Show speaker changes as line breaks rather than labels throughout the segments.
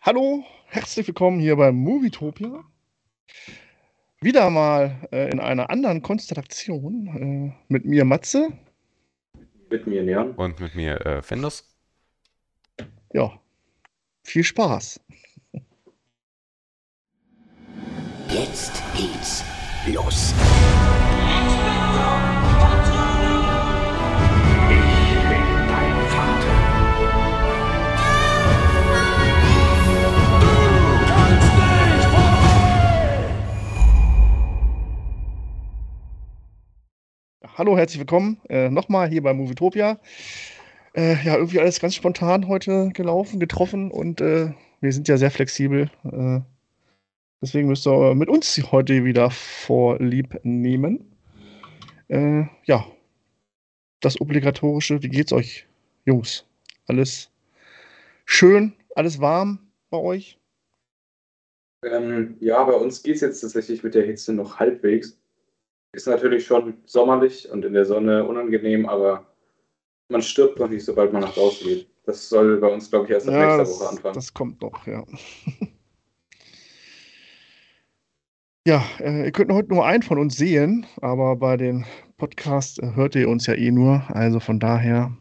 Hallo, herzlich willkommen hier bei Movietopia. Wieder mal äh, in einer anderen Konstellation äh, mit mir Matze.
Mit mir Leon.
Und mit mir äh, Fendus.
Ja, viel Spaß.
Jetzt geht's los. Ich
Hallo, herzlich willkommen äh, nochmal hier bei Movietopia. Äh, ja, irgendwie alles ganz spontan heute gelaufen, getroffen und äh, wir sind ja sehr flexibel. Äh, deswegen müsst ihr mit uns heute wieder vorlieb nehmen. Äh, ja, das obligatorische, wie geht's euch, Jungs? Alles schön, alles warm bei euch?
Ähm, ja, bei uns geht es jetzt tatsächlich mit der Hitze noch halbwegs. Ist natürlich schon sommerlich und in der Sonne unangenehm, aber man stirbt noch nicht, sobald man nach draußen geht. Das soll bei uns, glaube ich, erst
Ja,
nächster
das,
Woche anfangen.
das kommt noch, ja. Ja, äh, ihr könnt heute nur einen von uns sehen, aber bei den Podcasts äh, hört ihr uns ja eh nur. Also von daher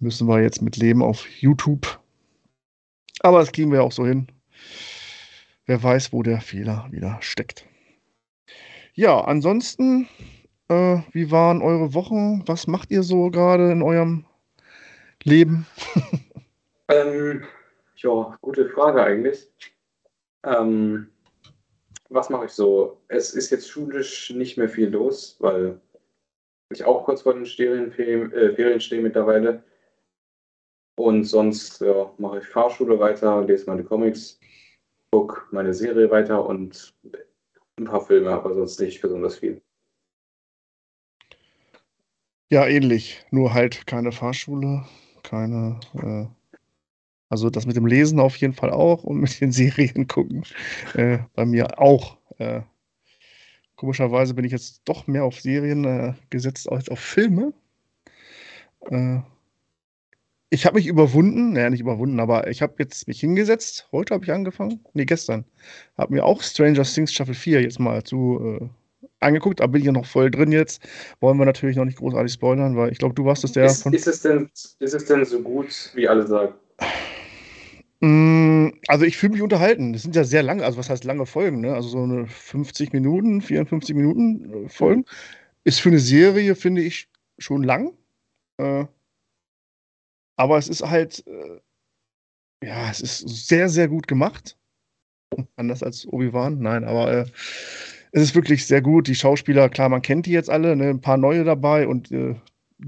müssen wir jetzt mit leben auf YouTube. Aber das kriegen wir auch so hin. Wer weiß, wo der Fehler wieder steckt. Ja, ansonsten, äh, wie waren eure Wochen? Was macht ihr so gerade in eurem Leben?
Ähm, ja, gute Frage eigentlich. Ähm, was mache ich so? Es ist jetzt schulisch nicht mehr viel los, weil ich auch kurz vor den Ferienferien, äh, Ferien stehe mittlerweile. Und sonst ja, mache ich Fahrschule weiter, lese meine Comics, gucke meine Serie weiter und ein paar Filme, aber sonst nicht besonders viel.
Ja, ähnlich. Nur halt keine Fahrschule, keine. Äh, also das mit dem Lesen auf jeden Fall auch und mit den Serien gucken. Äh, bei mir auch. Äh, komischerweise bin ich jetzt doch mehr auf Serien äh, gesetzt als auf Filme. Ich habe mich überwunden, naja, nicht überwunden, aber ich habe jetzt mich hingesetzt. Heute habe ich angefangen. Nee, gestern. Habe mir auch Stranger Things Staffel 4 jetzt mal zu äh, angeguckt, aber bin ich ja noch voll drin jetzt. Wollen wir natürlich noch nicht großartig spoilern, weil ich glaube, du warst es der
ist,
von.
ist, es denn, ist es denn so gut, wie alle sagen?
Mm, Also ich fühle mich unterhalten. Das sind ja sehr lange, also was heißt lange Folgen, ne? Also so eine 50 Minuten, 54 Minuten äh, Folgen. Ist für eine Serie, finde ich, schon lang. Äh, aber es ist halt, äh, ja, es ist sehr, sehr gut gemacht. Anders als Obi-Wan, nein, aber äh, es ist wirklich sehr gut. Die Schauspieler, klar, man kennt die jetzt alle, ne? Ein paar neue dabei und äh,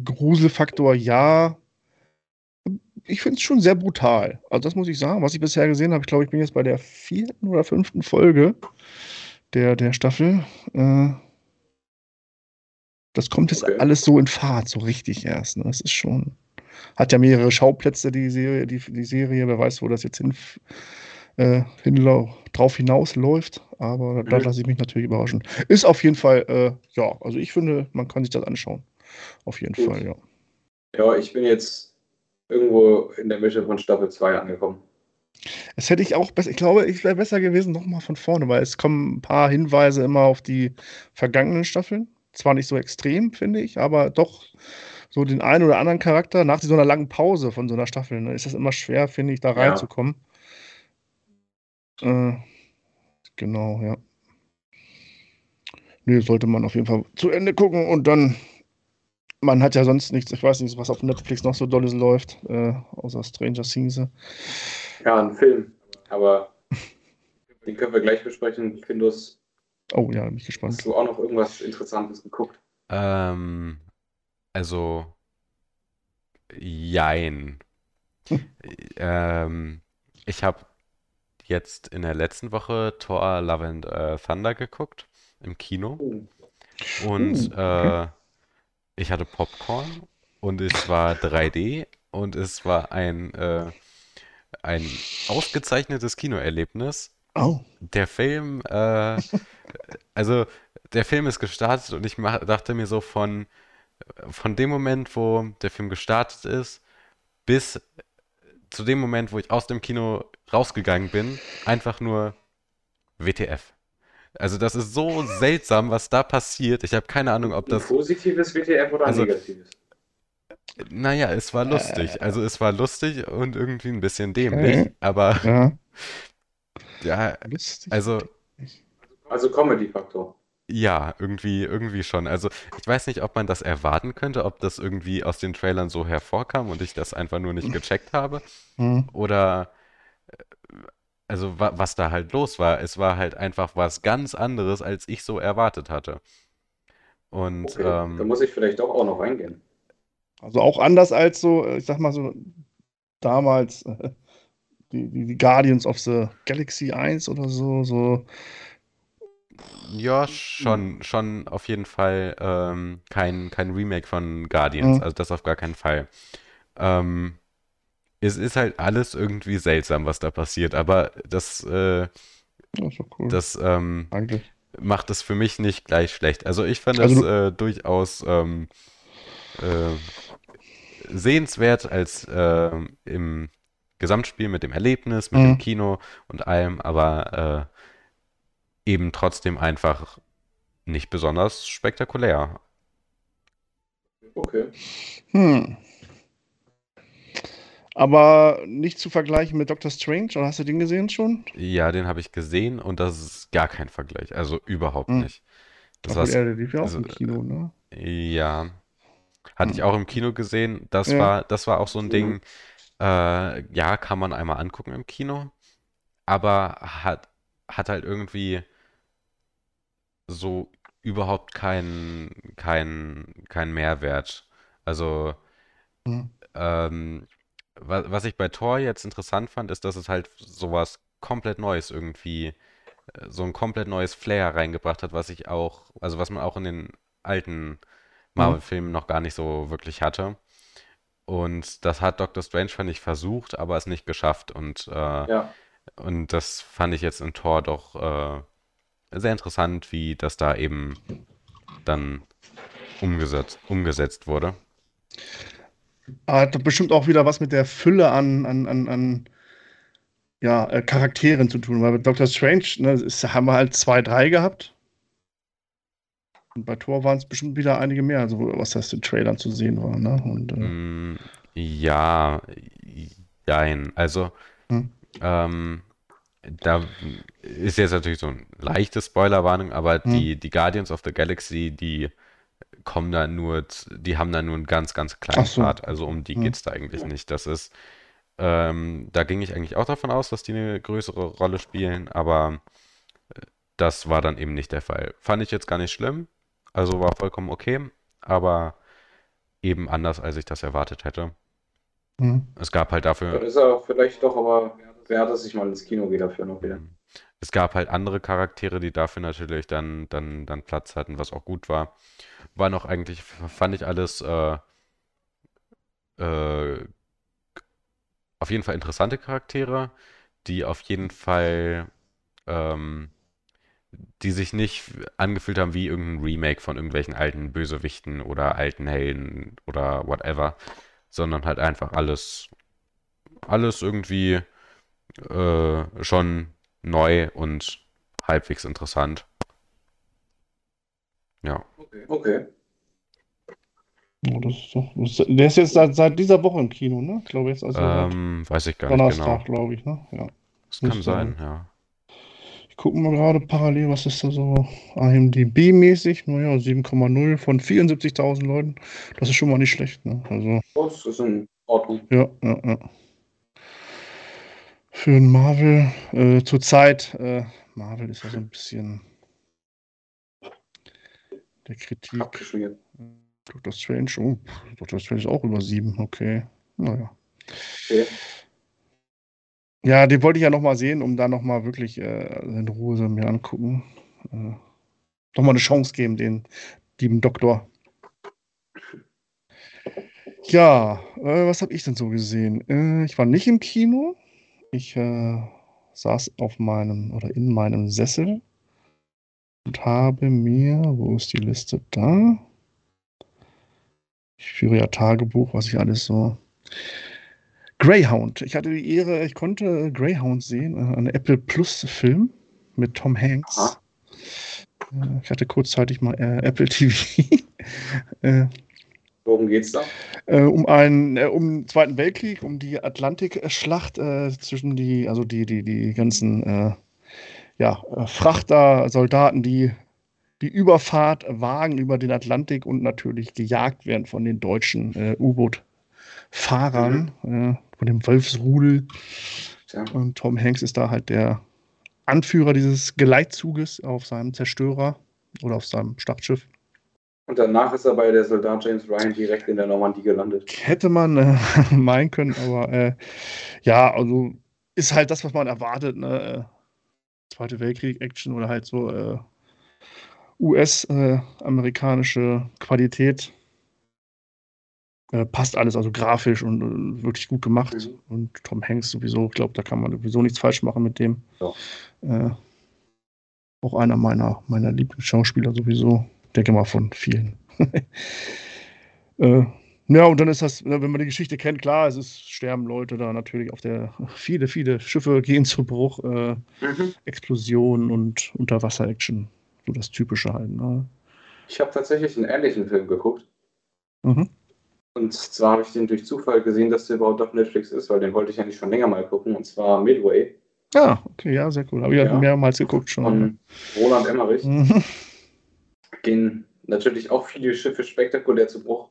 Gruselfaktor, ja. Ich finde es schon sehr brutal. Also, das muss ich sagen, was ich bisher gesehen habe. Ich glaube, ich bin jetzt bei der vierten oder fünften Folge der, der Staffel. Äh, das kommt jetzt
Okay.
alles so in Fahrt, so richtig erst. Ne? Das ist schon. Hat ja mehrere Schauplätze, die Serie, die, die Serie. Wer weiß, wo das jetzt hin, äh, hinlau drauf hinausläuft. Aber da
Mhm.
lasse ich mich natürlich überraschen. Ist auf jeden Fall, äh, ja, also ich finde, man kann sich das anschauen. Auf jeden
Gut.
Fall, ja.
Ja, ich bin jetzt irgendwo in der Mitte von Staffel 2 angekommen.
Es hätte ich auch besser, ich glaube, es wäre besser gewesen, nochmal von vorne, weil es kommen ein paar Hinweise immer auf die vergangenen Staffeln. Zwar nicht so extrem, finde ich, aber doch so den einen oder anderen Charakter nach so einer langen Pause von so einer Staffel, ne, ist das immer schwer, finde ich, da
Ja.
reinzukommen. Äh, genau, ja. Nö, sollte man auf jeden Fall zu Ende gucken und dann, man hat ja sonst nichts, ich weiß nicht, was auf Netflix noch so dolles läuft, äh, außer Stranger Things.
Ja, ein Film. Aber den können wir gleich besprechen. Findus,
Oh ja, bin ich gespannt.
hast du auch noch irgendwas Interessantes geguckt?
Ähm, also, jein. Ähm, ich habe jetzt in der letzten Woche Thor Love and äh, Thunder geguckt im Kino und
Uh, okay.
äh, ich hatte Popcorn und es war 3D und es war ein, äh, ein ausgezeichnetes Kinoerlebnis.
Oh.
Der Film, äh, also der Film ist gestartet und ich mach, dachte mir so von, von dem Moment, wo der Film gestartet ist, bis zu dem Moment, wo ich aus dem Kino rausgegangen bin, einfach nur WTF. Also das ist so seltsam, was da passiert. Ich habe keine Ahnung, ob
Ein
das...
positives WTF oder ein
Also-
negatives?
Naja, es war lustig. Also es war lustig und irgendwie ein bisschen dämlich.
Okay.
Aber
Ja,
ja, also
Also Comedy-Faktor.
Ja, irgendwie, irgendwie schon. Also ich weiß nicht, ob man das erwarten könnte, ob das irgendwie aus den Trailern so hervorkam und ich das einfach nur nicht gecheckt habe.
Hm.
Oder äh, also wa was da halt los war. Es war halt einfach was ganz anderes, als ich so erwartet hatte. Und
Okay, da
ähm,
muss ich vielleicht doch auch noch reingehen.
Also auch anders als so, äh, ich sag mal so, damals äh, die, die, die Guardians of the Galaxy 1 oder so, so.
Ja, schon, schon auf jeden Fall ähm, kein, kein Remake von Guardians.
Mhm.
Also das auf gar keinen Fall. Ähm, es ist halt alles irgendwie seltsam, was da passiert, aber das, äh,
doch cool.
das ähm, macht es für mich nicht gleich schlecht. Also ich fand
Also
es äh, durchaus ähm, äh, sehenswert als ähm, im Gesamtspiel mit dem Erlebnis, mit
Mhm.
dem Kino und allem, aber äh, eben trotzdem einfach nicht besonders spektakulär.
Okay.
Hm. Aber nicht zu vergleichen mit Doctor Strange, oder hast du den gesehen schon?
Ja, den habe ich gesehen und das ist gar kein Vergleich. Also überhaupt
Mhm.
nicht. Das war
er, der lief ja auch
also,
im Kino, ne?
Ja. Hatte ich
Hm.
auch im Kino gesehen. Das
Ja.
war, das war auch so ein. Ding, äh, ja, kann man einmal angucken im Kino, aber hat, hat halt irgendwie so überhaupt keinen keinen keinen Mehrwert. Also,
Hm.
ähm, wa was ich bei Thor jetzt interessant fand, ist, dass es halt sowas komplett Neues irgendwie, äh, so ein komplett neues Flair reingebracht hat, was ich auch, also was man auch in den alten Marvel-Filmen noch gar nicht so wirklich hatte. Und das hat Doctor Strange, fand ich, versucht, aber es nicht geschafft. Und, äh,
Ja.
und das fand ich jetzt in Thor doch äh, sehr interessant, wie das da eben dann umgesetzt, umgesetzt wurde.
Hat bestimmt auch wieder was mit der Fülle an, an, an, an ja, äh, Charakteren zu tun, weil bei Doctor Strange ne, ist, haben wir halt zwei, drei gehabt. Und bei Thor waren es bestimmt wieder einige mehr, also was das in Trailern zu sehen war. Ne? Und, äh,
Mm, ja, jein. Also,
Hm.
ähm, da ist jetzt natürlich so eine leichte Spoilerwarnung, aber
Hm.
die, die Guardians of the Galaxy, die kommen da nur, die haben da nur einen ganz, ganz kleinen
so.
Part. Also um die
Hm.
geht's da eigentlich nicht. Das ist, ähm, da ging ich eigentlich auch davon aus, dass die eine größere Rolle spielen, aber äh, das war dann eben nicht der Fall. Fand ich jetzt gar nicht schlimm, also war vollkommen okay, aber eben anders, als ich das erwartet hätte.
hm.
Es gab halt dafür,
ist er vielleicht doch aber wert, dass ich mal ins Kino gehe dafür noch wieder.
es gab halt andere Charaktere, die dafür natürlich dann, dann, dann Platz hatten, was auch gut war. War noch eigentlich, fand ich alles äh, äh, auf jeden Fall interessante Charaktere, die auf jeden Fall, ähm, die sich nicht angefühlt haben wie irgendein Remake von irgendwelchen alten Bösewichten oder alten Helden oder whatever, sondern halt einfach alles, alles irgendwie äh, schon neu und halbwegs interessant. Ja.
Okay.
Oh, das ist doch, das der ist jetzt seit, seit dieser Woche im Kino, ne? Ich glaube jetzt also
Ähm, weiß ich gar nicht
Donnerstag,
genau.
glaube ich, ne? Ja.
Das kann
müsste-
sein, ja.
Ich gucke mal gerade parallel, was ist da so IMDb-mäßig? Naja, 7,0 von 74.000 Leuten. Das ist schon mal nicht schlecht, ne? Also,
Das ist in Ordnung.
ja, ja, ja. Für ein Marvel, äh, zurzeit, äh, Marvel ist ja so ein bisschen der Kritik.
Abgeschmiert.
Dr. Strange, oh, Dr. Strange ist auch über 7, okay. Naja.
Okay.
Ja, den wollte ich ja noch mal sehen, um da noch mal wirklich äh, in Ruhe so mir angucken. Äh, noch mal eine Chance geben, den lieben Doktor. Ja, äh, was habe ich denn so gesehen? Äh, ich war nicht im Kino. Ich äh, saß auf meinem oder in meinem Sessel und habe mir, wo ist die Liste da? Ich führe ja Tagebuch, was ich alles so Greyhound. Ich hatte die Ehre, ich konnte Greyhound sehen, äh, ein Apple Plus Film mit Tom Hanks. Äh, Ich hatte kurzzeitig mal äh, Apple TV. äh,
Worum geht's da?
äh, um einen, äh, um den Zweiten Weltkrieg, um die Atlantikschlacht äh, zwischen die, also die, die, die ganzen äh, ja, äh, Frachter, Soldaten, die die Überfahrt wagen über den Atlantik und natürlich gejagt werden von den deutschen äh, U-Boot-Fahrern, äh, von dem Wolfsrudel.
Tja.
Und Tom Hanks ist da halt der Anführer dieses Geleitzuges auf seinem Zerstörer oder auf seinem Schlachtschiff.
Und danach ist er bei der Soldat James Ryan direkt in der Normandie gelandet.
Hätte man äh, meinen können, aber äh, ja, also ist halt das, was man erwartet. Ne? Äh, Zweite Weltkrieg-Action oder halt so äh, US-amerikanische Qualität. Äh, passt alles, also grafisch und äh, wirklich gut gemacht.
Mhm.
Und Tom Hanks sowieso, ich glaube, da kann man sowieso nichts falsch machen mit dem.
Ja.
Äh, auch einer meiner, meiner Lieblingsschauspieler sowieso. Denke mal von vielen. äh, ja, und dann ist das, ne, wenn man die Geschichte kennt, klar, es ist, sterben Leute da natürlich auf der, viele, viele Schiffe gehen zu Bruch, äh,
Mhm.
Explosionen und Unterwasser-Action. So das Typische halt. Ne?
Ich habe tatsächlich einen ähnlichen Film geguckt.
Mhm.
Und zwar habe ich den durch Zufall gesehen, dass der überhaupt auf Netflix ist, weil den wollte ich eigentlich schon länger mal gucken. Und zwar Midway
Ja, okay, ja, sehr cool. Habe ich. Ja. mehrmals geguckt schon.
von Roland Emmerich.
Mhm.
Gehen natürlich auch viele Schiffe spektakulär zu Bruch.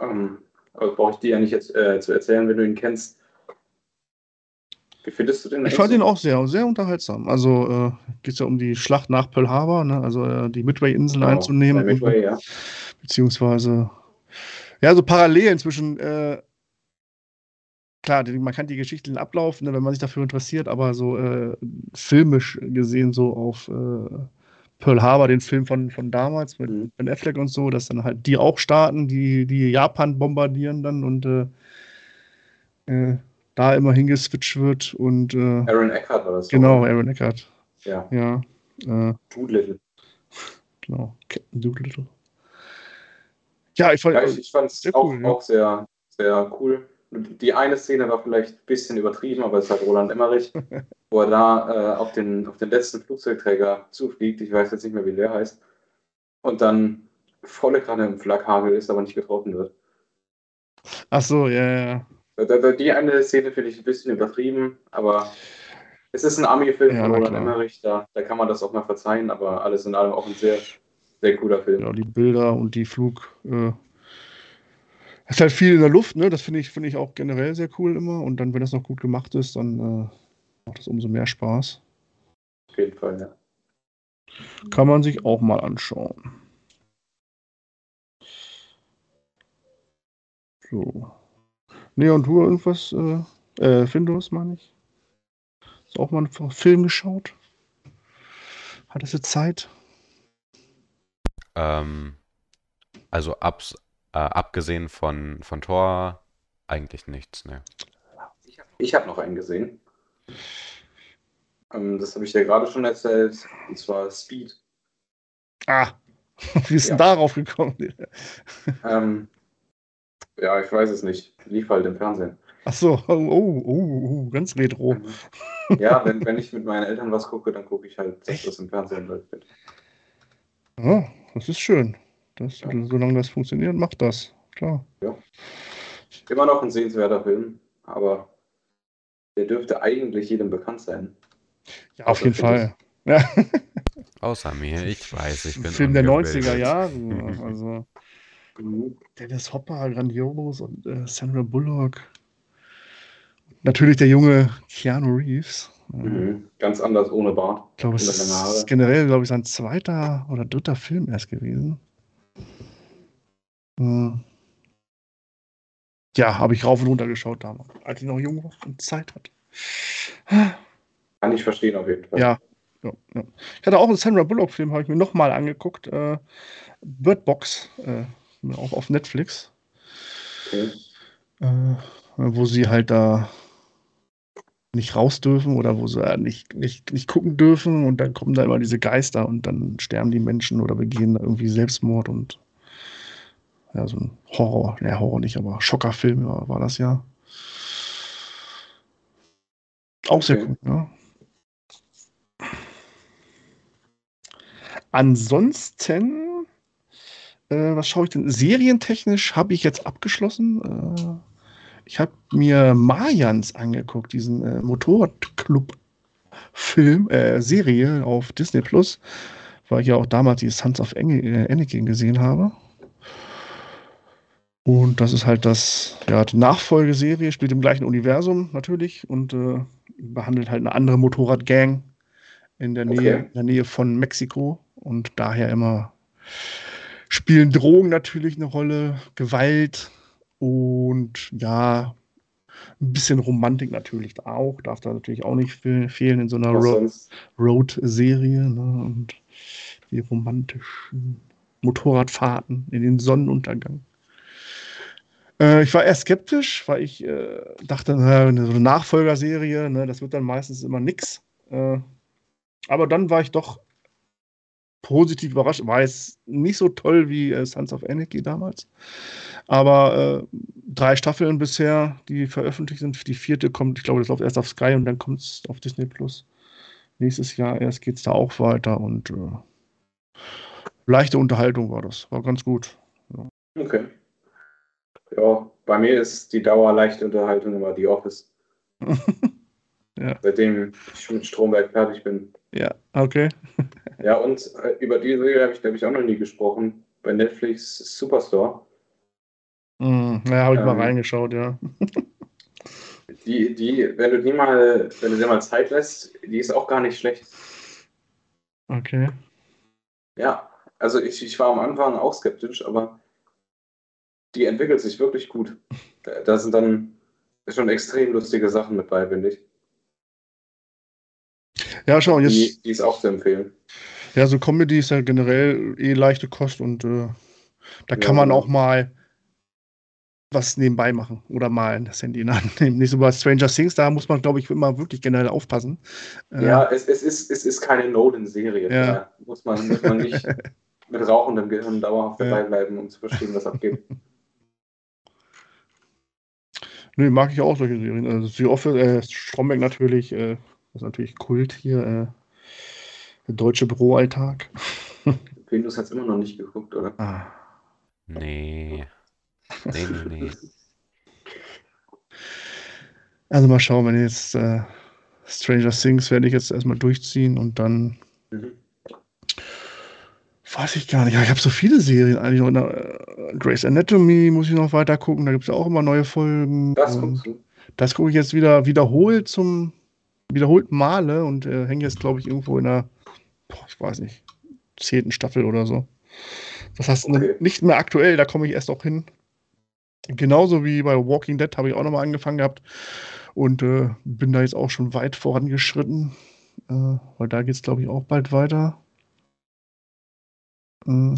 Ähm, aber brauche ich dir ja nicht jetzt äh, zu erzählen, wenn du ihn kennst. Wie findest du den?
Ich fand ihn auch sehr, sehr unterhaltsam. Also äh, geht es ja um die Schlacht nach Pearl Harbor, ne? also äh, die Midway-Inseln
Genau,
einzunehmen.
Midway, ja.
beziehungsweise ja, so Parallelen zwischen äh, klar, man kann die Geschichte den Ablauf, ne, wenn man sich dafür interessiert, aber so äh, filmisch gesehen so auf äh, Pearl Harbor, den Film von, von damals mit
Mhm.
Ben Affleck und so, dass dann halt die auch starten, die, die Japan bombardieren dann und äh, äh, da immer hingeswitcht wird und äh,
Aaron Eckhart war das.
genau,
oder?
Aaron Eckhart,
Ja,
ja, äh,
Doolittle.
genau, Captain Doolittle. Ja, ich fand,
Ja, ich, ich fand es auch,
cool, ja.
auch sehr, sehr cool. Die eine Szene war vielleicht ein bisschen übertrieben, aber es hat Roland Emmerich, wo er da äh, auf, den, auf den letzten Flugzeugträger zufliegt. Ich weiß jetzt nicht mehr, wie der heißt. Und dann volle Kanne im Flakhagel ist, aber nicht getroffen wird.
ach so, ja, ja,
Die eine Szene finde ich ein bisschen übertrieben, aber es ist ein Army-Film
Ja,
von Roland. Emmerich, da, da kann man das auch mal verzeihen, aber alles in allem auch ein sehr, sehr cooler Film.
Genau, die Bilder und die Flug. Äh, ist halt viel in der Luft, ne? Das finde ich, finde ich auch generell sehr cool immer. Und dann, wenn das noch gut gemacht ist, dann äh, macht es umso mehr Spaß.
Auf jeden Fall, ja.
Kann man sich auch mal anschauen. So. Und du irgendwas, äh, äh, Findus, meine ich? Hast du auch mal einen Film geschaut? Hattest du Zeit?
Ähm, also abs, äh, abgesehen von, von Thor eigentlich nichts, ne.
Ich habe noch einen gesehen. Ähm, das habe ich dir gerade schon erzählt. Und zwar Speed.
Ah, wie ist denn
Ja.
darauf gekommen?
Ähm, ja, ich weiß es nicht. Lief halt im Fernsehen.
Ach so, oh, oh, oh, ganz retro.
Ja, wenn, wenn ich mit meinen Eltern was gucke, dann gucke ich halt, dass das im Fernsehen läuft.
Ja, das ist schön. Das,
Ja.
Solange das funktioniert, macht das. Klar.
Immer noch ein sehenswerter Film, aber der dürfte eigentlich jedem bekannt sein.
Ja, auf
Also
jeden
finde
Fall. Ja,
Außer mir, ich weiß, ich bin
Film der
ungebildet.
90er Jahre. Also Dennis Hopper, grandios und äh, Sandra Bullock. Natürlich der junge Keanu Reeves.
Mhm. Ganz anders ohne Bart.
Ich glaube, es ist generell, glaube ich, sein zweiter oder dritter Film erst gewesen. Äh, Ja, habe ich rauf und runter geschaut damals, als ich noch jung war und Zeit hatte.
Kann ich verstehen auf jeden Fall.
Ja, ja, ja. Ich hatte auch einen Sandra Bullock-Film, habe ich mir nochmal angeguckt. Äh, Bird Box, äh, auch auf Netflix,
Okay.
äh, wo sie halt da nicht raus dürfen oder wo sie äh, nicht, nicht, nicht gucken dürfen und dann kommen da immer diese Geister und dann sterben die Menschen oder begehen da irgendwie Selbstmord und ja, so ein Horror, ne, Horror nicht, aber Schockerfilm war, war das ja. Auch sehr
Okay.
cool, ja. Ansonsten, äh, was schaue ich denn? Serientechnisch habe ich jetzt abgeschlossen. Ich habe mir Mayans angeguckt, diesen äh, Motorradclub-Film, äh, Serie auf Disney Plus, weil ich ja auch damals die Sons of Eng äh, Anakin gesehen habe. Und das ist halt das, ja, die Nachfolgeserie, spielt im gleichen Universum natürlich und äh, behandelt halt eine andere Motorradgang in der Nähe,
Okay.
in der Nähe von Mexiko und daher immer spielen Drogen natürlich eine Rolle, Gewalt und ja, ein bisschen Romantik natürlich auch, darf da natürlich auch nicht fe- fehlen in so einer Ro? Road-Serie ne? und die romantischen Motorradfahrten in den Sonnenuntergang. Äh, ich war eher skeptisch, weil ich äh, dachte, na, so eine Nachfolgerserie, ne, das wird dann meistens immer nix. Äh, aber dann war ich doch positiv überrascht. War jetzt nicht so toll wie äh, Sons of Anarchy damals. Aber äh, drei Staffeln bisher, die veröffentlicht sind. Die vierte kommt, ich glaube, das läuft erst auf Sky und dann kommt es auf Disney Plus. Nächstes Jahr erst geht es da auch weiter und äh, leichte Unterhaltung war das. War ganz gut.
Okay. Ja, bei mir ist die Dauer leichte Unterhaltung immer The Office.
Ja.
Seitdem ich mit Stromberg fertig bin.
Ja, okay.
Ja, und äh, über die Serie habe ich, glaube ich, auch noch nie gesprochen. Bei Netflix Superstore.
Hm, ja, habe ich mal
Ähm.
reingeschaut, ja.
Die, die, wenn du die mal, wenn du dir mal Zeit lässt, die ist auch gar nicht schlecht.
Okay.
Ja, also ich, ich war am Anfang auch skeptisch, aber die entwickelt sich wirklich gut. Da, da sind dann schon extrem lustige Sachen mit bei, finde ich.
Ja, schau, jetzt,
Die, die ist auch zu empfehlen.
ja, so Comedy ist ja generell eh leichte Kost und äh, da kann
Ja,
man auch mal was nebenbei machen oder mal das Handy in Hand nehmen. Nicht so bei Stranger Things, da muss man, glaube ich, immer wirklich generell aufpassen. Äh,
Ja, es, es, ist, es ist keine Nolan-Serie.
Ja.
Muss man, muss man nicht mit rauchendem Gehirn dauerhaft dabei bleiben, um zu verstehen, was abgeht.
Nee, mag ich auch solche Serien. Also The Office, äh, Stromberg natürlich, äh, das ist natürlich Kult hier, äh, der deutsche Büroalltag.
Venus hat es immer noch nicht geguckt, oder?
Ah.
Nee. Nee, nee, nee.
Also mal schauen, wenn jetzt äh, Stranger Things werde ich jetzt erstmal durchziehen und dann
Mhm.
weiß ich gar nicht. Ja, ich habe so viele Serien eigentlich noch. in der, Äh, Grey's Anatomy muss ich noch weiter gucken. Da gibt es ja auch immer neue Folgen.
Das
Und
guckst du.
das gucke ich jetzt wieder wiederholt zum wiederholten Male und äh, hänge jetzt, glaube ich, irgendwo in der, boah, ich weiß nicht, zehnten Staffel oder so. Das heißt,
Okay.
nicht mehr aktuell, da komme ich erst auch hin. Genauso wie bei Walking Dead habe ich auch nochmal angefangen gehabt und äh, bin da jetzt auch schon weit vorangeschritten, äh, weil da geht es, glaube ich, auch bald weiter. Äh,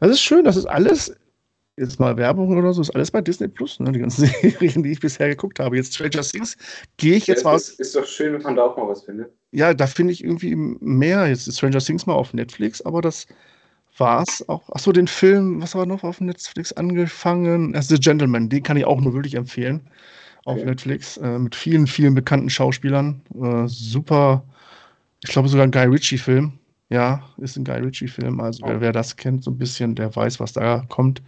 das ist schön, das ist alles, jetzt mal Werbung oder so, ist alles bei Disney Plus, ne? die ganzen Serien, die ich bisher geguckt habe. Jetzt Stranger Things gehe ich jetzt
Ja,
mal,
es ist, ist doch schön, wenn man da auch mal was findet.
ja, da finde ich irgendwie mehr. Jetzt ist Stranger Things mal auf Netflix, aber das war's auch. Achso, den Film, was war noch auf Netflix angefangen? Also The Gentleman, den kann ich auch nur wirklich empfehlen. Auf
Okay.
Netflix, äh, mit vielen, vielen bekannten Schauspielern. Äh, super, ich glaube sogar ein Guy Ritchie-Film. Ja, ist ein Guy Ritchie-Film. Also wer,
Oh.
wer das kennt, so ein bisschen, der weiß, was da kommt.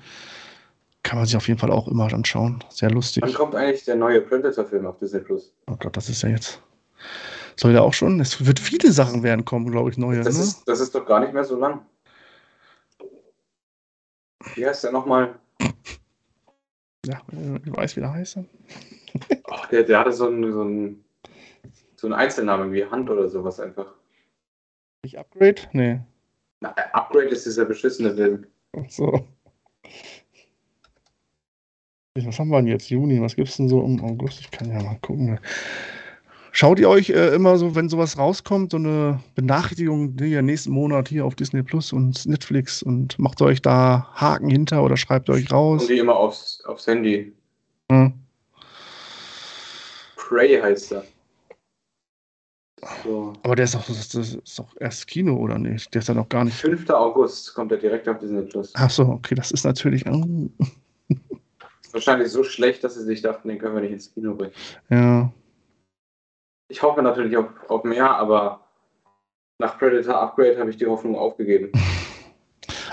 Kann man sich auf jeden Fall auch immer anschauen. Sehr lustig.
Wann kommt eigentlich der neue Predator-Film auf Disney Plus?
Oh Gott, das ist ja jetzt. Soll der auch schon? Es wird viele Sachen werden kommen, glaube ich, neue.
Das,
ne?
ist, das ist doch gar nicht mehr so lang. Wie heißt der nochmal?
Ja, äh, ich weiß, wie der heißt.
Ach, der, der hatte so einen, so, einen, so einen Einzelnamen wie Hand oder sowas einfach.
Nicht Upgrade? Nee.
Na, Upgrade ist dieser beschissene Film.
Ach So. Was haben wir denn jetzt? Juni? Was gibt's denn so im August? Ich kann ja mal gucken. Schaut ihr euch äh, immer so, wenn sowas rauskommt, so eine Benachrichtigung, hier nächsten Monat hier auf Disney Plus und Netflix und macht euch da Haken hinter oder schreibt euch raus?
Und die immer aufs, aufs Handy.
Hm.
Prey heißt er. So.
Aber der ist doch, das ist doch erst Kino, oder nicht? Der ist ja noch gar nicht.
5. August kommt er direkt auf Disney Plus.
Ach so, okay, das ist natürlich.
Wahrscheinlich so schlecht, dass sie sich dachten, den können wir nicht ins Kino bringen.
ja.
Ich hoffe natürlich auf, auf mehr, aber nach Predator Upgrade habe ich die Hoffnung aufgegeben.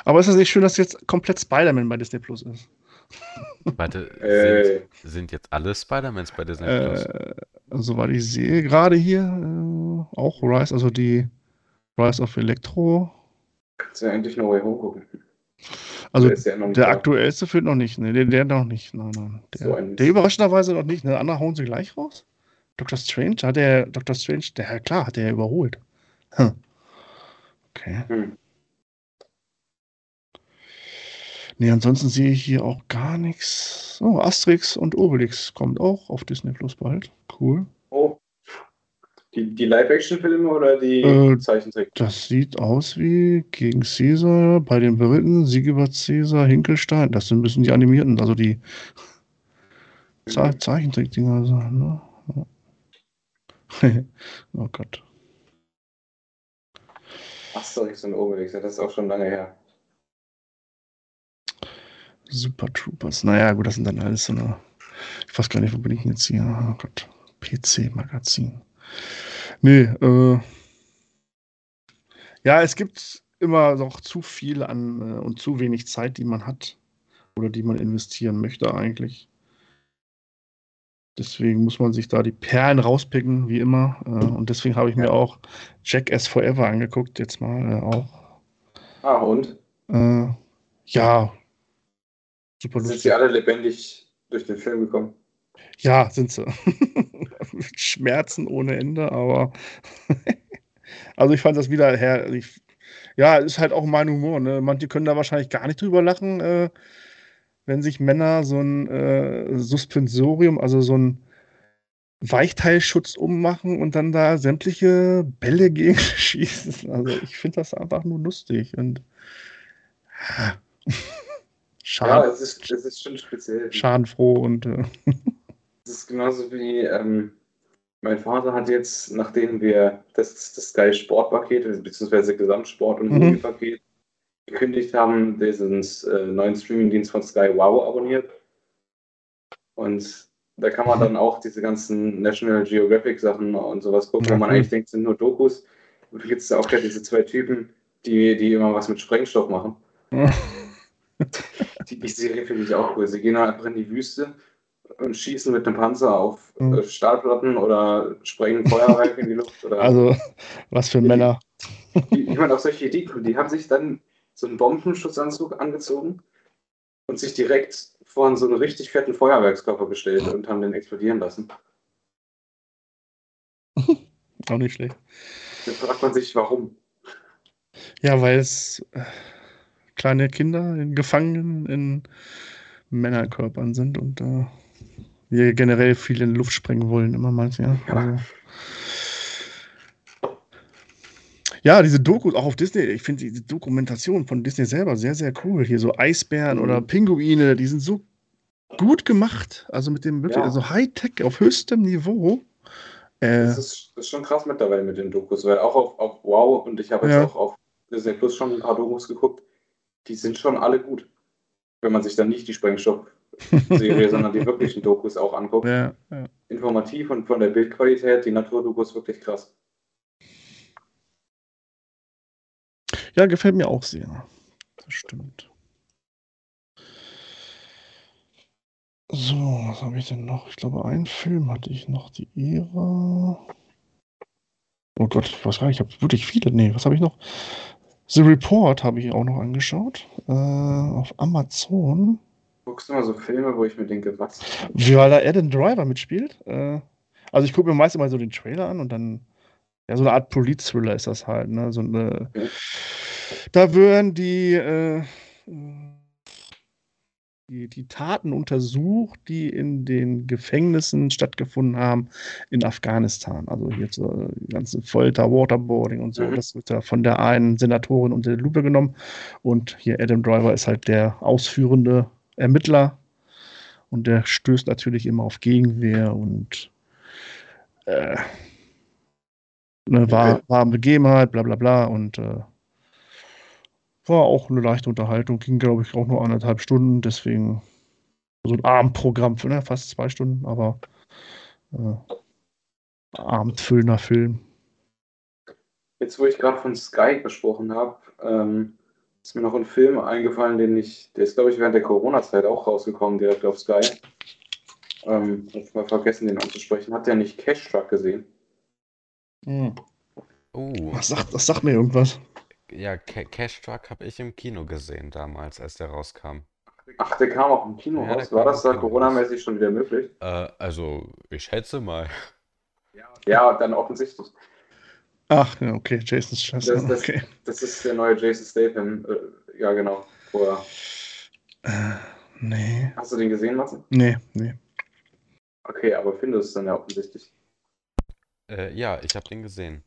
Aber ist es nicht schön, dass jetzt komplett Spider-Man bei Disney Plus ist?
Warte,
Äh.
sind, sind jetzt alle Spider-Mans bei Disney Plus?
Äh, soweit ich sehe, gerade hier äh, auch Rise, also die Rise of Electro.
Kannst du ja endlich No Way Home gucken.
Also
Der
der aktuellste fehlt noch nicht. Ne, der, der noch nicht. Nein, nein. Der,
So
der überraschenderweise noch nicht. Ne, andere hauen sie gleich raus. Dr. Strange, hat der Dr. Strange, der klar, hat ja überholt. Hm. Okay.
Hm.
Nee, ansonsten sehe ich hier auch gar nichts. Oh, Asterix und Obelix kommt auch auf Disney Plus bald. Cool.
Die, die Live-Action-Filme oder die
Äh,
Zeichentrick?
Das sieht aus wie gegen Caesar, bei den Briten, Sieg über Caesar, Hinkelstein. Das sind ein bisschen die animierten, also die Ze Zeichentrickdinger sein, ne? Oh Gott.
Asterix und Obelix, das ist auch schon lange her.
Super Troopers. Naja, gut, das sind dann alles so eine. Ich weiß gar nicht, wo bin ich denn jetzt hier? Oh Gott. PC-Magazin. Nee, äh. Ja, es gibt immer noch zu viel an äh, und zu wenig Zeit, die man hat. Oder die man investieren möchte eigentlich. Deswegen muss man sich da die Perlen rauspicken, wie immer. Äh, und deswegen habe ich mir auch Jackass Forever angeguckt, jetzt mal äh, auch.
Ah, und?
Äh, ja. Super
Sind
lustig.
sie alle lebendig durch den Film gekommen?
Ja, sind sie. Mit Schmerzen ohne Ende, aber also ich fand das wieder her. Ich, ja, ist halt auch mein Humor. Ne? Manche können da wahrscheinlich gar nicht drüber lachen, äh, wenn sich Männer so ein äh, Suspensorium, also so ein Weichteilschutz ummachen und dann da sämtliche Bälle gegen schießen. Also ich finde das einfach nur lustig und
Ja,
schade,
es ist, es ist schon speziell.
schadenfroh und äh,
Es ist genauso wie, ähm, mein Vater hat jetzt, nachdem wir das, das Sky Sportpaket, beziehungsweise Gesamtsport- und
Mhm.
Moviepaket gekündigt haben, diesen äh, neuen Streamingdienst von Sky Wow abonniert. Und da kann man dann auch diese ganzen National Geographic Sachen und sowas gucken, wo man eigentlich denkt, sind nur Dokus. Und da gibt es auch gerade diese zwei Typen, die, die immer was mit Sprengstoff machen. Die, die Serie finde ich auch cool. Sie gehen einfach in die Wüste und schießen mit einem Panzer auf
Mhm.
äh, Stahlplatten oder sprengen Feuerwerk in die Luft. Oder
also was für Männer.
die, ich meine, auf solche Ideen. Die haben sich dann so einen Bombenschutzanzug angezogen und sich direkt vor so einen richtig fetten Feuerwerkskörper gestellt und haben den explodieren lassen.
Auch nicht schlecht.
Da fragt man sich, warum.
Ja, weil es äh, kleine Kinder in Gefangenen in Männerkörpern sind und äh, wir generell viel in die Luft sprengen wollen, immer manche. Ja.
Ja.
Also, ja, diese Dokus, auch auf Disney, ich finde diese Dokumentation von Disney selber sehr, sehr cool. Hier so Eisbären
Mhm.
oder Pinguine, die sind so gut gemacht. Also mit dem wirklich,
Ja.
also Hightech auf höchstem Niveau. Äh,
Das ist, das ist schon krass mittlerweile mit den Dokus, weil auch auf, auf Wow und ich habe jetzt
Ja.
auch auf Disney Plus schon ein paar Dokus geguckt, die sind schon alle gut. Wenn man sich dann nicht die Sprengstoff-Serie, sondern die wirklichen Dokus auch anguckt.
ja, ja.
Informativ und von der Bildqualität, die Naturdokus wirklich krass.
Ja, gefällt mir auch sehr. Das stimmt. So, was habe ich denn noch? Ich glaube, einen Film hatte ich noch. Die Ära. Oh Gott, ich weiß gar nicht, ich habe wirklich viele. Nee, was habe ich noch? The Report habe ich auch noch angeschaut. Äh, auf Amazon.
Guckst du mal so Filme, wo ich mir denke, was?
Weil da Adam Driver mitspielt. Äh, also ich gucke mir meist immer so den Trailer an und dann, ja, so eine Art Polit-Thriller ist das halt, ne? So eine,
Okay.
Da werden die, äh, die, die Taten untersucht, die in den Gefängnissen stattgefunden haben in Afghanistan. Also hier so die ganze Folter, Waterboarding und so.
Mhm.
Das wird da von der einen Senatorin unter die Lupe genommen. Und hier Adam Driver ist halt der ausführende Ermittler. Und der stößt natürlich immer auf Gegenwehr und äh, Ne, war,
Okay.
war eine Begebenheit, bla bla bla. Und äh, war auch eine leichte Unterhaltung. Ging, glaube ich, auch nur anderthalb Stunden. Deswegen so ein Abendprogramm für ne, fast zwei Stunden, aber äh, abendfüllender Film.
Jetzt, wo ich gerade von Sky gesprochen habe, ähm, ist mir noch ein Film eingefallen, den ich, der ist, glaube ich, während der Corona-Zeit auch rausgekommen, direkt auf Sky. Ähm, hab mal vergessen, den anzusprechen. Hat der nicht Cash Truck gesehen?
Oh,
Was sagt, das sagt mir irgendwas.
ja, Ca Cash Truck habe ich im Kino gesehen damals, als der rauskam.
Ach, der kam auch im Kino
Ja,
raus. War das da Corona-mäßig schon wieder möglich?
Äh, also, ich schätze mal.
Ja, dann offensichtlich.
Ach, okay, Jason Statham.
Das- das-
Okay.
Das ist der neue Jason Statham. Äh, ja, genau. Vorher.
Äh, nee,
Hast du den gesehen, Matze?
nee, nee.
Okay, aber findest du dann ja offensichtlich.
Äh, ja, ich habe den gesehen.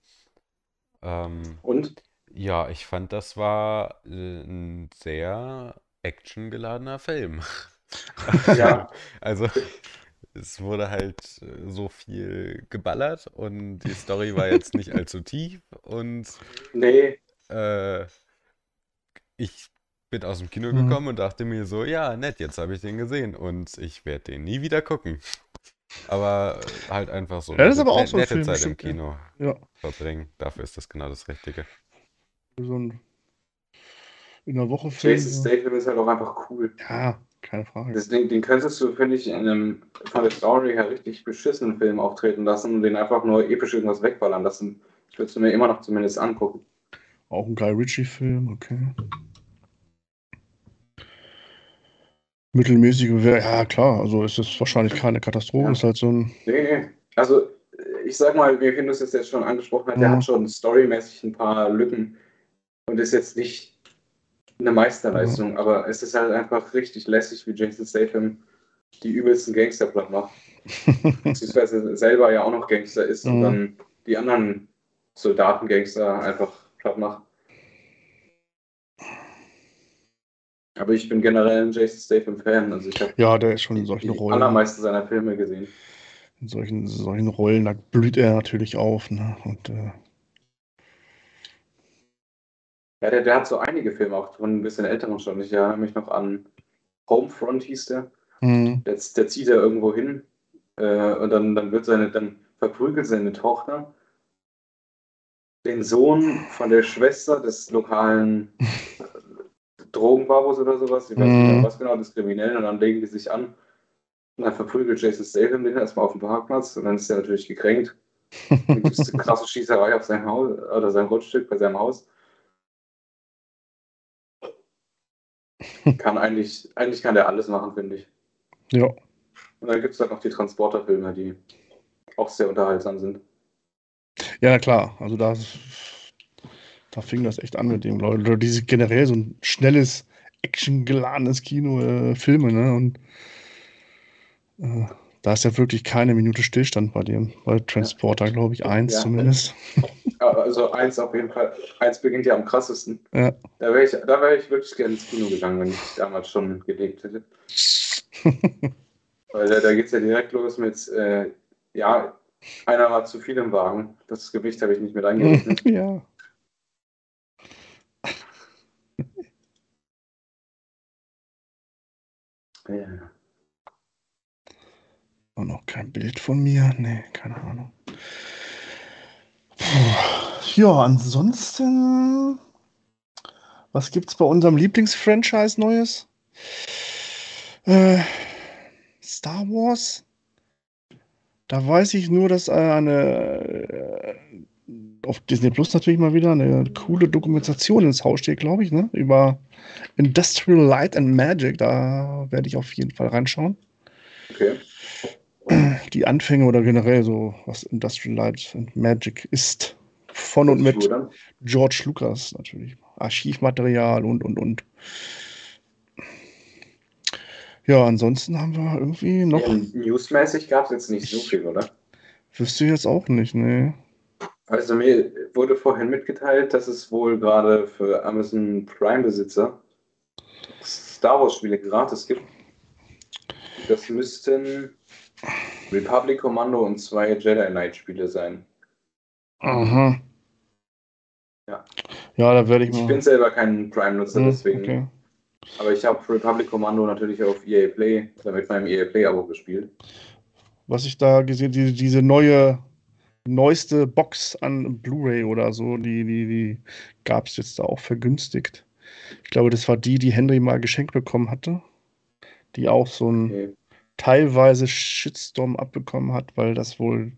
Ähm,
Und?
ja, ich fand, das war äh, ein sehr actiongeladener Film.
Ja.
Also, es wurde halt äh, so viel geballert und die Story war jetzt nicht allzu tief und
Nee,
äh, ich bin aus dem Kino
Mhm.
gekommen und dachte mir so, ja, nett, jetzt habe ich den gesehen und ich werde den nie wieder gucken. Aber äh, halt einfach so
Ja, das ist aber auch so
nette
Film,
Zeit im Kino
Ja,
verbringen. Dafür ist das genau das Richtige.
so ein in der Woche Film.
Jason Statham ist halt auch einfach cool.
Ja, keine Frage.
Das, den, den könntest du, finde ich, in einem von der Story her richtig beschissenen Film auftreten lassen und den einfach nur episch irgendwas wegballern lassen. Ich würde es mir immer noch zumindest angucken.
Auch ein Guy Ritchie-Film, okay. Mittelmäßige Bewer ja klar, also ist es wahrscheinlich keine Katastrophe,
Ja.
ist halt so ein,
Nee, nee. Also, ich sag mal, wie Findus es jetzt schon angesprochen hat, der
Mhm.
hat schon storymäßig ein paar Lücken und ist jetzt nicht eine Meisterleistung, aber es ist halt einfach richtig lässig, wie Jason Statham die übelsten Gangster platt macht. Beziehungsweise selber ja auch noch Gangster ist und
Mhm.
dann die anderen Soldatengangster einfach platt macht. Aber ich bin generell ein Jason Statham-Fan. Also ich habe
ja, der ist schon in solchen
die
Rollen,
allermeisten seiner Filme gesehen.
in solchen, solchen Rollen, da blüht er natürlich auf, ne? Und äh,
Ja, der, der hat so einige Filme, auch von ein bisschen älteren schon. Ich erinnere mich noch an Homefront hieß der.
hm,
Der, der zieht er irgendwo hin äh, und dann, dann wird seine, dann verprügelt seine Tochter den Sohn von der Schwester des lokalen Drogenbabos oder sowas, ich weiß nicht
Mhm.
mehr was genau, des Kriminellen, und dann legen die sich an. Und dann verprügelt Jason Statham den erstmal auf dem Parkplatz und dann ist er natürlich gekränkt. Dann gibt es eine krasse Schießerei auf seinem Haus oder sein Grundstück bei seinem Haus. Kann eigentlich, eigentlich kann der alles machen, finde ich.
ja,
Und dann gibt es halt noch die Transporterfilme, die auch sehr unterhaltsam sind.
ja, na klar, also da, da fing das echt an mit dem, Leute, oder diese generell so ein schnelles, actiongeladenes Kino, äh, Filme, ne? Und äh, da ist ja wirklich keine Minute Stillstand bei dem, bei Transporter, glaube ich, eins
Ja.
zumindest.
Also eins auf jeden Fall. Eins beginnt ja am krassesten.
Ja.
Da wäre ich, da wär ich wirklich gerne ins Kino gegangen, wenn ich damals schon gelebt hätte. Weil da, da geht es ja direkt los mit, äh, ja, einer war zu viel im Wagen. Das Gewicht habe ich nicht mit eingerechnet.
ja.
ja.
Und noch kein Bild von mir. Nee, keine Ahnung. Ja, ansonsten. Was gibt's bei unserem Lieblingsfranchise Neues? Äh, Star Wars. Da weiß ich nur, dass eine äh, auf Disney Plus natürlich mal wieder eine coole Dokumentation ins Haus steht, glaube ich, ne? Über Industrial Light and Magic. Da werde ich auf jeden Fall reinschauen
Okay.
die Anfänge oder generell so, was Industrial Light and Magic ist. Von und mit? George Lucas natürlich. Archivmaterial und, und, und. Ja, ansonsten haben wir irgendwie noch,
Ja, newsmäßig gab es jetzt nicht so viel, oder?
wüsste ich jetzt auch nicht, ne?
Also mir wurde vorhin mitgeteilt, dass es wohl gerade für Amazon Prime-Besitzer Star Wars-Spiele gratis gibt. Das müssten Republic Commando und zwei Jedi Knight-Spiele sein.
Aha.
Ja.
Ja, da werde ich
Ich
mal.
bin selber kein Prime-Nutzer,
Hm,
deswegen.
okay.
Aber ich habe Republic Commando natürlich auf EA Play oder mit meinem EA Play-Abo gespielt.
Was ich da gesehen, die, diese neue, neueste Box an Blu-ray oder so, die, die, die gab es jetzt da auch vergünstigt. Ich glaube, das war die, die Henry mal geschenkt bekommen hatte, die auch so ein
Okay.
Teilweise Shitstorm abbekommen hat, weil das wohl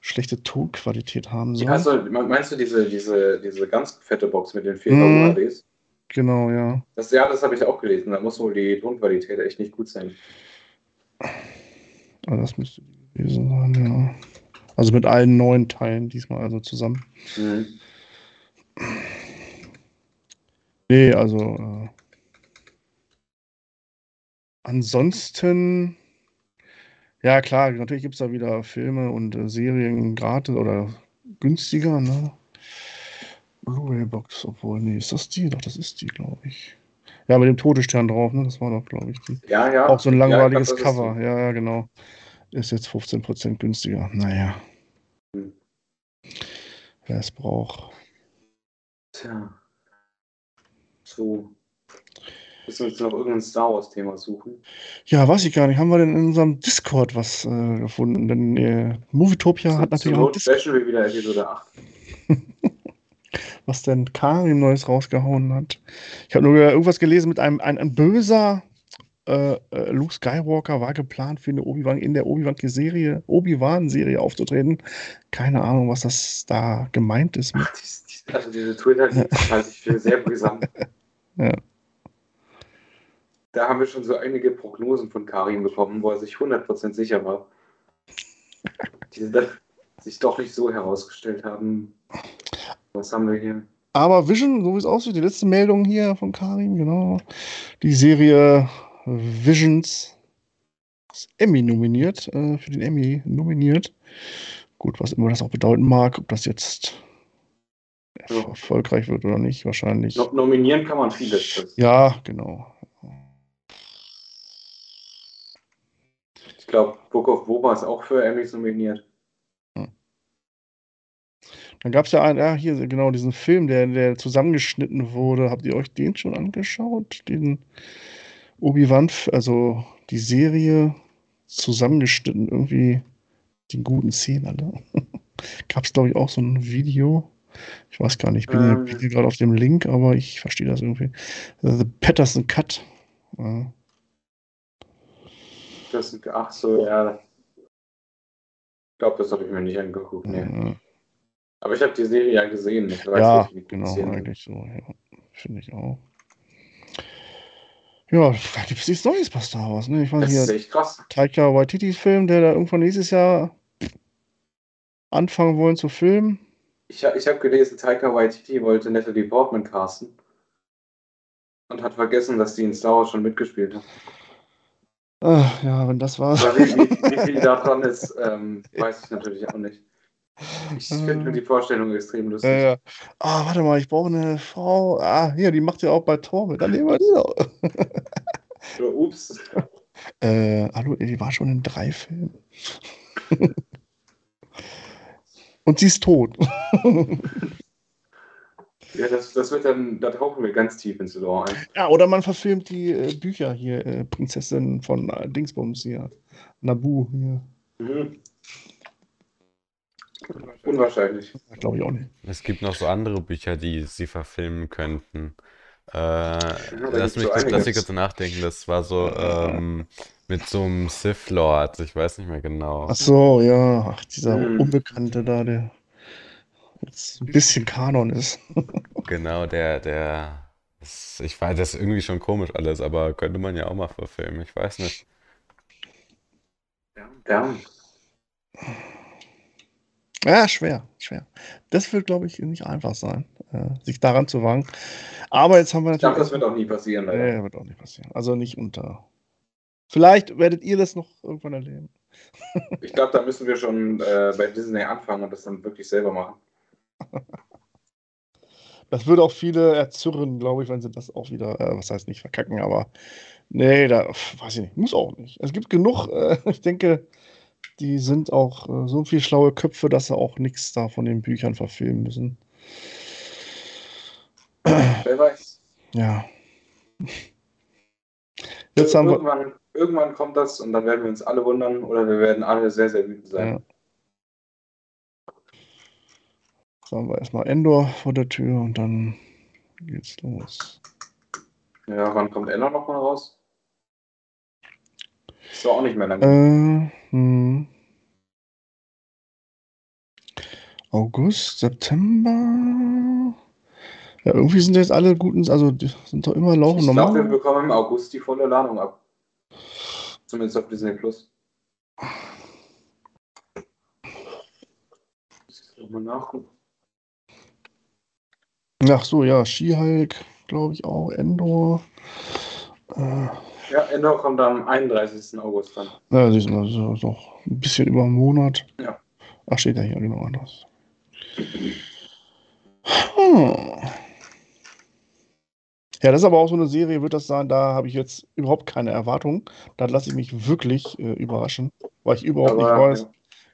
schlechte Tonqualität haben soll.
Ja, also, meinst du diese, diese, diese ganz fette Box mit den 4K
Mhm.
UHDs?
Genau, ja.
Das, ja, das habe ich auch gelesen. Da muss wohl die Tonqualität echt nicht gut sein.
Also das müsste die gewesen sein, ja. Also mit allen neuen Teilen diesmal also zusammen.
Mhm.
Nee, also äh, ansonsten, ja klar, natürlich gibt es da wieder Filme und äh, Serien gratis oder günstiger, ne? Blu-ray-Box, obwohl, nee, ist das die? Doch, das ist die, glaube ich. Ja, mit dem Todesstern drauf, ne? Das war doch, glaube ich, die.
Ja, ja.
Auch so ein
Ja, glaub,
langweiliges
das ist
Cover. Ja, ja, genau. Ist jetzt 15% günstiger. Naja.
Hm.
Wer es braucht.
Tja. So. Müssen wir jetzt noch irgendein Star Wars-Thema suchen?
Ja, weiß ich gar nicht. Haben wir denn in unserem Discord was äh, gefunden? Denn äh, Movietopia hat natürlich auch
wir wieder Episode 8.
was denn Karim Neues rausgehauen hat. Ich habe nur irgendwas gelesen mit einem ein, ein böser äh, äh, Luke Skywalker war geplant für eine Obi-Wan in der Obi-Wan-Serie Obi-Wan-Serie aufzutreten. Keine Ahnung, was das da gemeint ist.
Ach, Also diese Twitter-Leaks halte ich für sehr brisant.
Ja.
Da haben wir schon so einige Prognosen von Karim bekommen, wo er sich 100% sicher war. Die sich doch nicht so herausgestellt haben. Was haben wir hier?
Aber Vision, so wie es aussieht, die letzte Meldung hier von Karim, genau. Die Serie Visions ist Emmy nominiert, äh, für den Emmy nominiert. Gut, was immer das auch bedeuten mag, ob das jetzt
Ja.
erfolgreich wird oder nicht, wahrscheinlich.
No nominieren kann man vieles.
Ja, genau.
Glaube, Book of Boba ist auch für Emmys nominiert.
Dann gab es ja einen, ja, hier, genau, diesen Film, der, der zusammengeschnitten wurde. Habt ihr euch den schon angeschaut? Den Obi-Wan, also die Serie zusammengeschnitten, irgendwie die guten Szenen alle. Gab es, glaube ich, auch so ein Video. Ich weiß gar nicht, ich bin,
Ähm.
hier gerade auf dem Link, aber ich verstehe das irgendwie. The Patterson Cut. Ja.
Das ach so, ja. Ich glaube, das habe ich mir nicht angeguckt. Nee.
Ja.
Aber ich habe die Serie ja gesehen. Ich weiß,
Ja,
die gut
genau, eigentlich so, ja. Finde ich auch. Ja, da gibt es nichts Neues bei Star Wars, ne? Ich weiß
Das ist
hier,
echt krass.
Taika Waititi-Film, der da irgendwann nächstes Jahr anfangen wollen zu filmen.
Ich, ich habe gelesen, Taika Waititi wollte Natalie Portman casten. Und hat vergessen, dass die in Star Wars schon mitgespielt hat.
Ah, ja, wenn das war.
Aber wie, wie, wie viel da dran ist, ähm, weiß ich natürlich auch nicht. Ich finde die Vorstellung extrem lustig.
Ja, ja. Ah, warte mal, ich brauche eine Frau. Ah, hier, die macht ja auch bei Tor mit. Dann nehmen wir die doch.
Oder, ups.
Äh, hallo, die war schon in drei Filmen. Und sie ist tot.
Ja, das, das wird dann, da tauchen wir ganz tief ins Lore ein.
ja, oder man verfilmt die äh, Bücher hier, äh, Prinzessin von äh, Dingsbums hier. Nabu hier.
Mhm. Unwahrscheinlich.
Glaube ich auch nicht.
Es gibt noch so andere Bücher, die sie verfilmen könnten. Äh, lass, mich,
so
kurz- lass mich kurz nachdenken. Das war so ähm, mit so einem Sith Lord. Ich weiß nicht mehr genau.
Ach so, ja. Ach, dieser
Hm.
Unbekannte da, der jetzt ein bisschen Kanon ist.
Genau, der, der. Das, ich weiß, das ist irgendwie schon komisch alles, aber könnte man ja auch mal verfilmen. Ich weiß nicht.
Ja.
Ja, schwer, schwer. Das wird, glaube ich, nicht einfach sein, äh, sich daran zu wagen. Aber jetzt haben wir
Ich glaube,
natürlich.
das wird auch nie passieren. Leider.
Nee, wird auch nicht passieren. Also nicht unter. Vielleicht werdet ihr das noch irgendwann erleben.
Ich glaube, da müssen wir schon äh, bei Disney anfangen und das dann wirklich selber machen.
Das würde auch viele erzürren, glaube ich, wenn sie das auch wieder, äh, was heißt nicht verkacken, aber nee, da weiß ich nicht, muss auch nicht. Es gibt genug, äh, ich denke, die sind auch äh, so viel schlaue Köpfe, dass sie auch nichts da von den Büchern verfilmen müssen.
Wer weiß.
Ja. Jetzt haben wir.
irgendwann, irgendwann kommt das und dann werden wir uns alle wundern oder wir werden alle sehr, sehr wütend sein.
Ja. Haben wir erstmal Endor vor der Tür und dann geht's los.
Ja, wann kommt Ender nochmal raus? Ist doch auch nicht mehr lange.
Äh, hm. August, September. Ja, irgendwie sind jetzt alle guten, also sind doch immer laufen
ich glaube, wir
normal.
bekommen im August die volle Ladung ab. Zumindest auf Disney Plus. Muss ich mal nachgucken.
Ach so, ja, She-Hulk, glaube ich auch, Endor. Äh,
Ja, Ender kommt am 31. August dann.
ja, siehst du mal, so, so ein bisschen über einen Monat.
Ja.
Ach, steht ja hier genau anders. Hm. Ja, das ist aber auch so eine Serie, wird das sein, da habe ich jetzt überhaupt keine Erwartung. Da lasse ich mich wirklich äh, überraschen, weil ich überhaupt nicht
Aber,
weiß.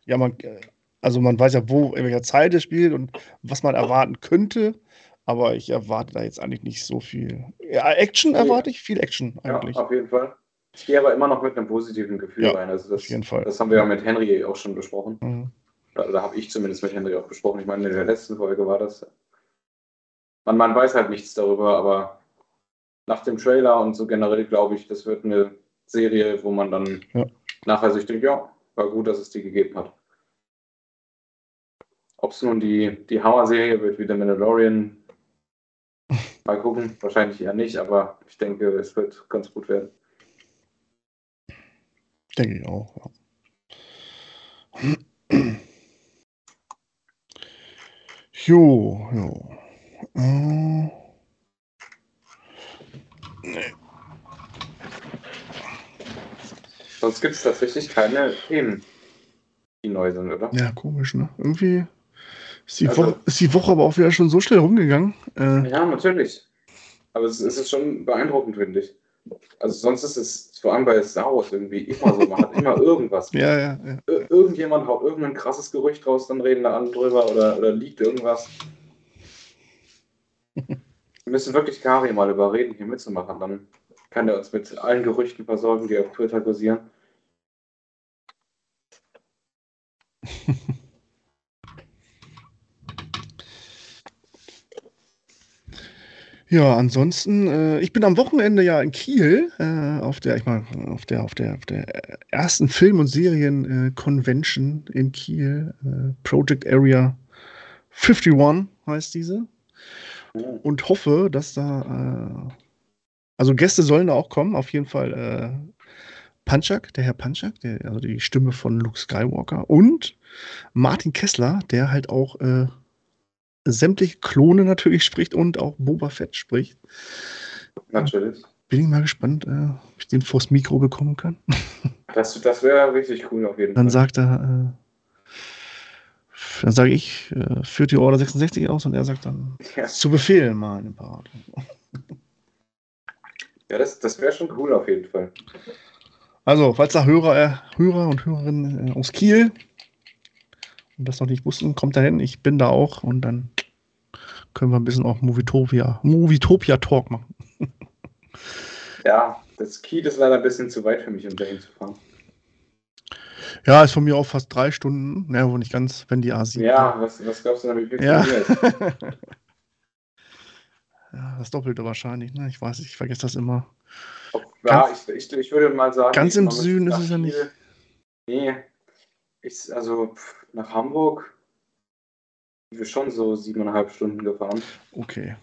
Ja, man, äh, also man weiß ja, wo, in welcher Zeit es spielt und was man erwarten könnte, aber ich erwarte da jetzt eigentlich nicht so viel. Ja, Action erwarte ich, viel Action
ja,
eigentlich.
auf jeden Fall. Ich gehe aber immer noch mit einem positiven Gefühl
Ja,
rein. Also das,
auf jeden Fall.
das haben wir ja mit Henry auch schon besprochen.
Mhm.
Oder, oder habe ich zumindest mit Henry auch besprochen. Ich meine, in der letzten Folge war das. Man, man weiß halt nichts darüber, aber nach dem Trailer und so generell glaube ich, das wird eine Serie, wo man dann
Ja.
nachher sich denkt, ja, war gut, dass es die gegeben hat. Ob es nun die, die Hammer-Serie wird wie der Mandalorian, mal gucken. Wahrscheinlich eher nicht, aber ich denke, es wird ganz gut werden.
Denke ich auch, ja. Jo, jo. Äh,
Sonst gibt es tatsächlich keine Themen, die neu sind, oder?
ja, komisch, ne? Irgendwie ist die,
Also-
Woche, ist die Woche aber auch wieder schon so schnell rumgegangen. Äh,
Ja, natürlich. Aber es, es ist schon beeindruckend, finde ich. Also sonst ist es vor allem bei Star Wars irgendwie immer so. Man hat immer irgendwas.
ja, ja, ja.
Ir irgendjemand haut irgendein krasses Gerücht raus, dann reden da andere drüber oder, oder liegt irgendwas. Wir müssen wirklich Kari mal überreden, hier mitzumachen. Dann kann er uns mit allen Gerüchten versorgen, die auf Twitter kursieren.
Ja, ansonsten, äh, ich bin am Wochenende ja in Kiel äh, auf der, ich meine, auf der, auf der, auf der ersten Film- und Serien-Convention in Kiel, äh, Project Area 51 heißt diese. und hoffe, dass da, äh, also Gäste sollen da auch kommen, auf jeden Fall äh, Panchak, der Herr Panchak, der, also die Stimme von Luke Skywalker und Martin Kessler, der halt auch äh, sämtliche Klone natürlich spricht und auch Boba Fett spricht.
Natürlich.
Bin ich mal gespannt, äh, ob ich den vors Mikro bekommen kann.
Das, das wäre richtig cool auf jeden
Dann
Fall.
sagt er, äh, dann sage ich, äh, führt die Order 66 aus und er sagt dann,
Ja,
zu Befehl, mein Imperator.
ja das, das wäre schon cool auf jeden Fall.
Also, falls da Hörer, äh, Hörer und Hörerinnen aus Kiel und das noch nicht wussten, kommt da hin. Ich bin da auch und dann können wir ein bisschen auch Movietopia, Movietopia Talk machen.
Ja, das Kiel ist leider ein bisschen zu weit für mich, um dahin zu fahren.
Ja, ist von mir auch fast drei Stunden. Ja, wo nicht ganz, wenn die A7.
Ja, was, was glaubst du viel
Ja. ja, das Doppelte wahrscheinlich. Ne? Ich weiß, ich vergesse das immer.
Ja, ich, ich, ich würde mal sagen.
Ganz im Süden ist es ja nicht.
Nee, ich, also nach Hamburg wir schon so siebeneinhalb Stunden gefahren.
Okay.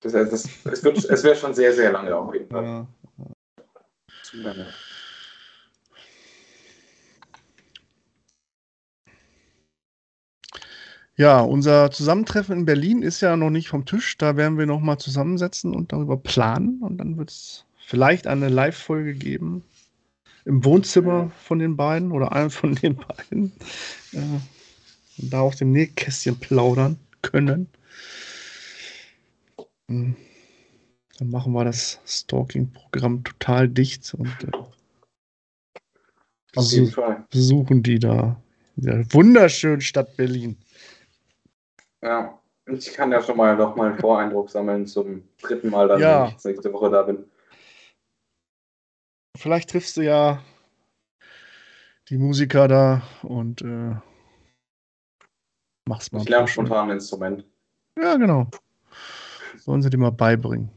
Das, heißt, das, es wird- es wäre schon sehr, sehr lange auf jeden Fall.
Ja.
Zu lange.
Ja, unser Zusammentreffen in Berlin ist ja noch nicht vom Tisch. Da werden wir noch mal zusammensetzen und darüber planen. Und dann wird es vielleicht eine Live-Folge geben im Wohnzimmer von den beiden oder einem von den beiden. Äh, und da aus dem Nähkästchen plaudern können. Hm. Dann machen wir das Stalking-Programm total dicht. Und, äh,
Auf
besu-
jeden Fall.
besuchen die da. in der wunderschönen Stadt Berlin.
Ja. Ich kann ja schon mal noch mal einen Voreindruck sammeln zum dritten Mal dann,
Ja.
wenn ich nächste Woche da bin.
Vielleicht triffst du ja die Musiker da und äh, machst mal.
Ich lerne spontan ein Instrument.
Ja, genau. Sollen sie dir mal beibringen.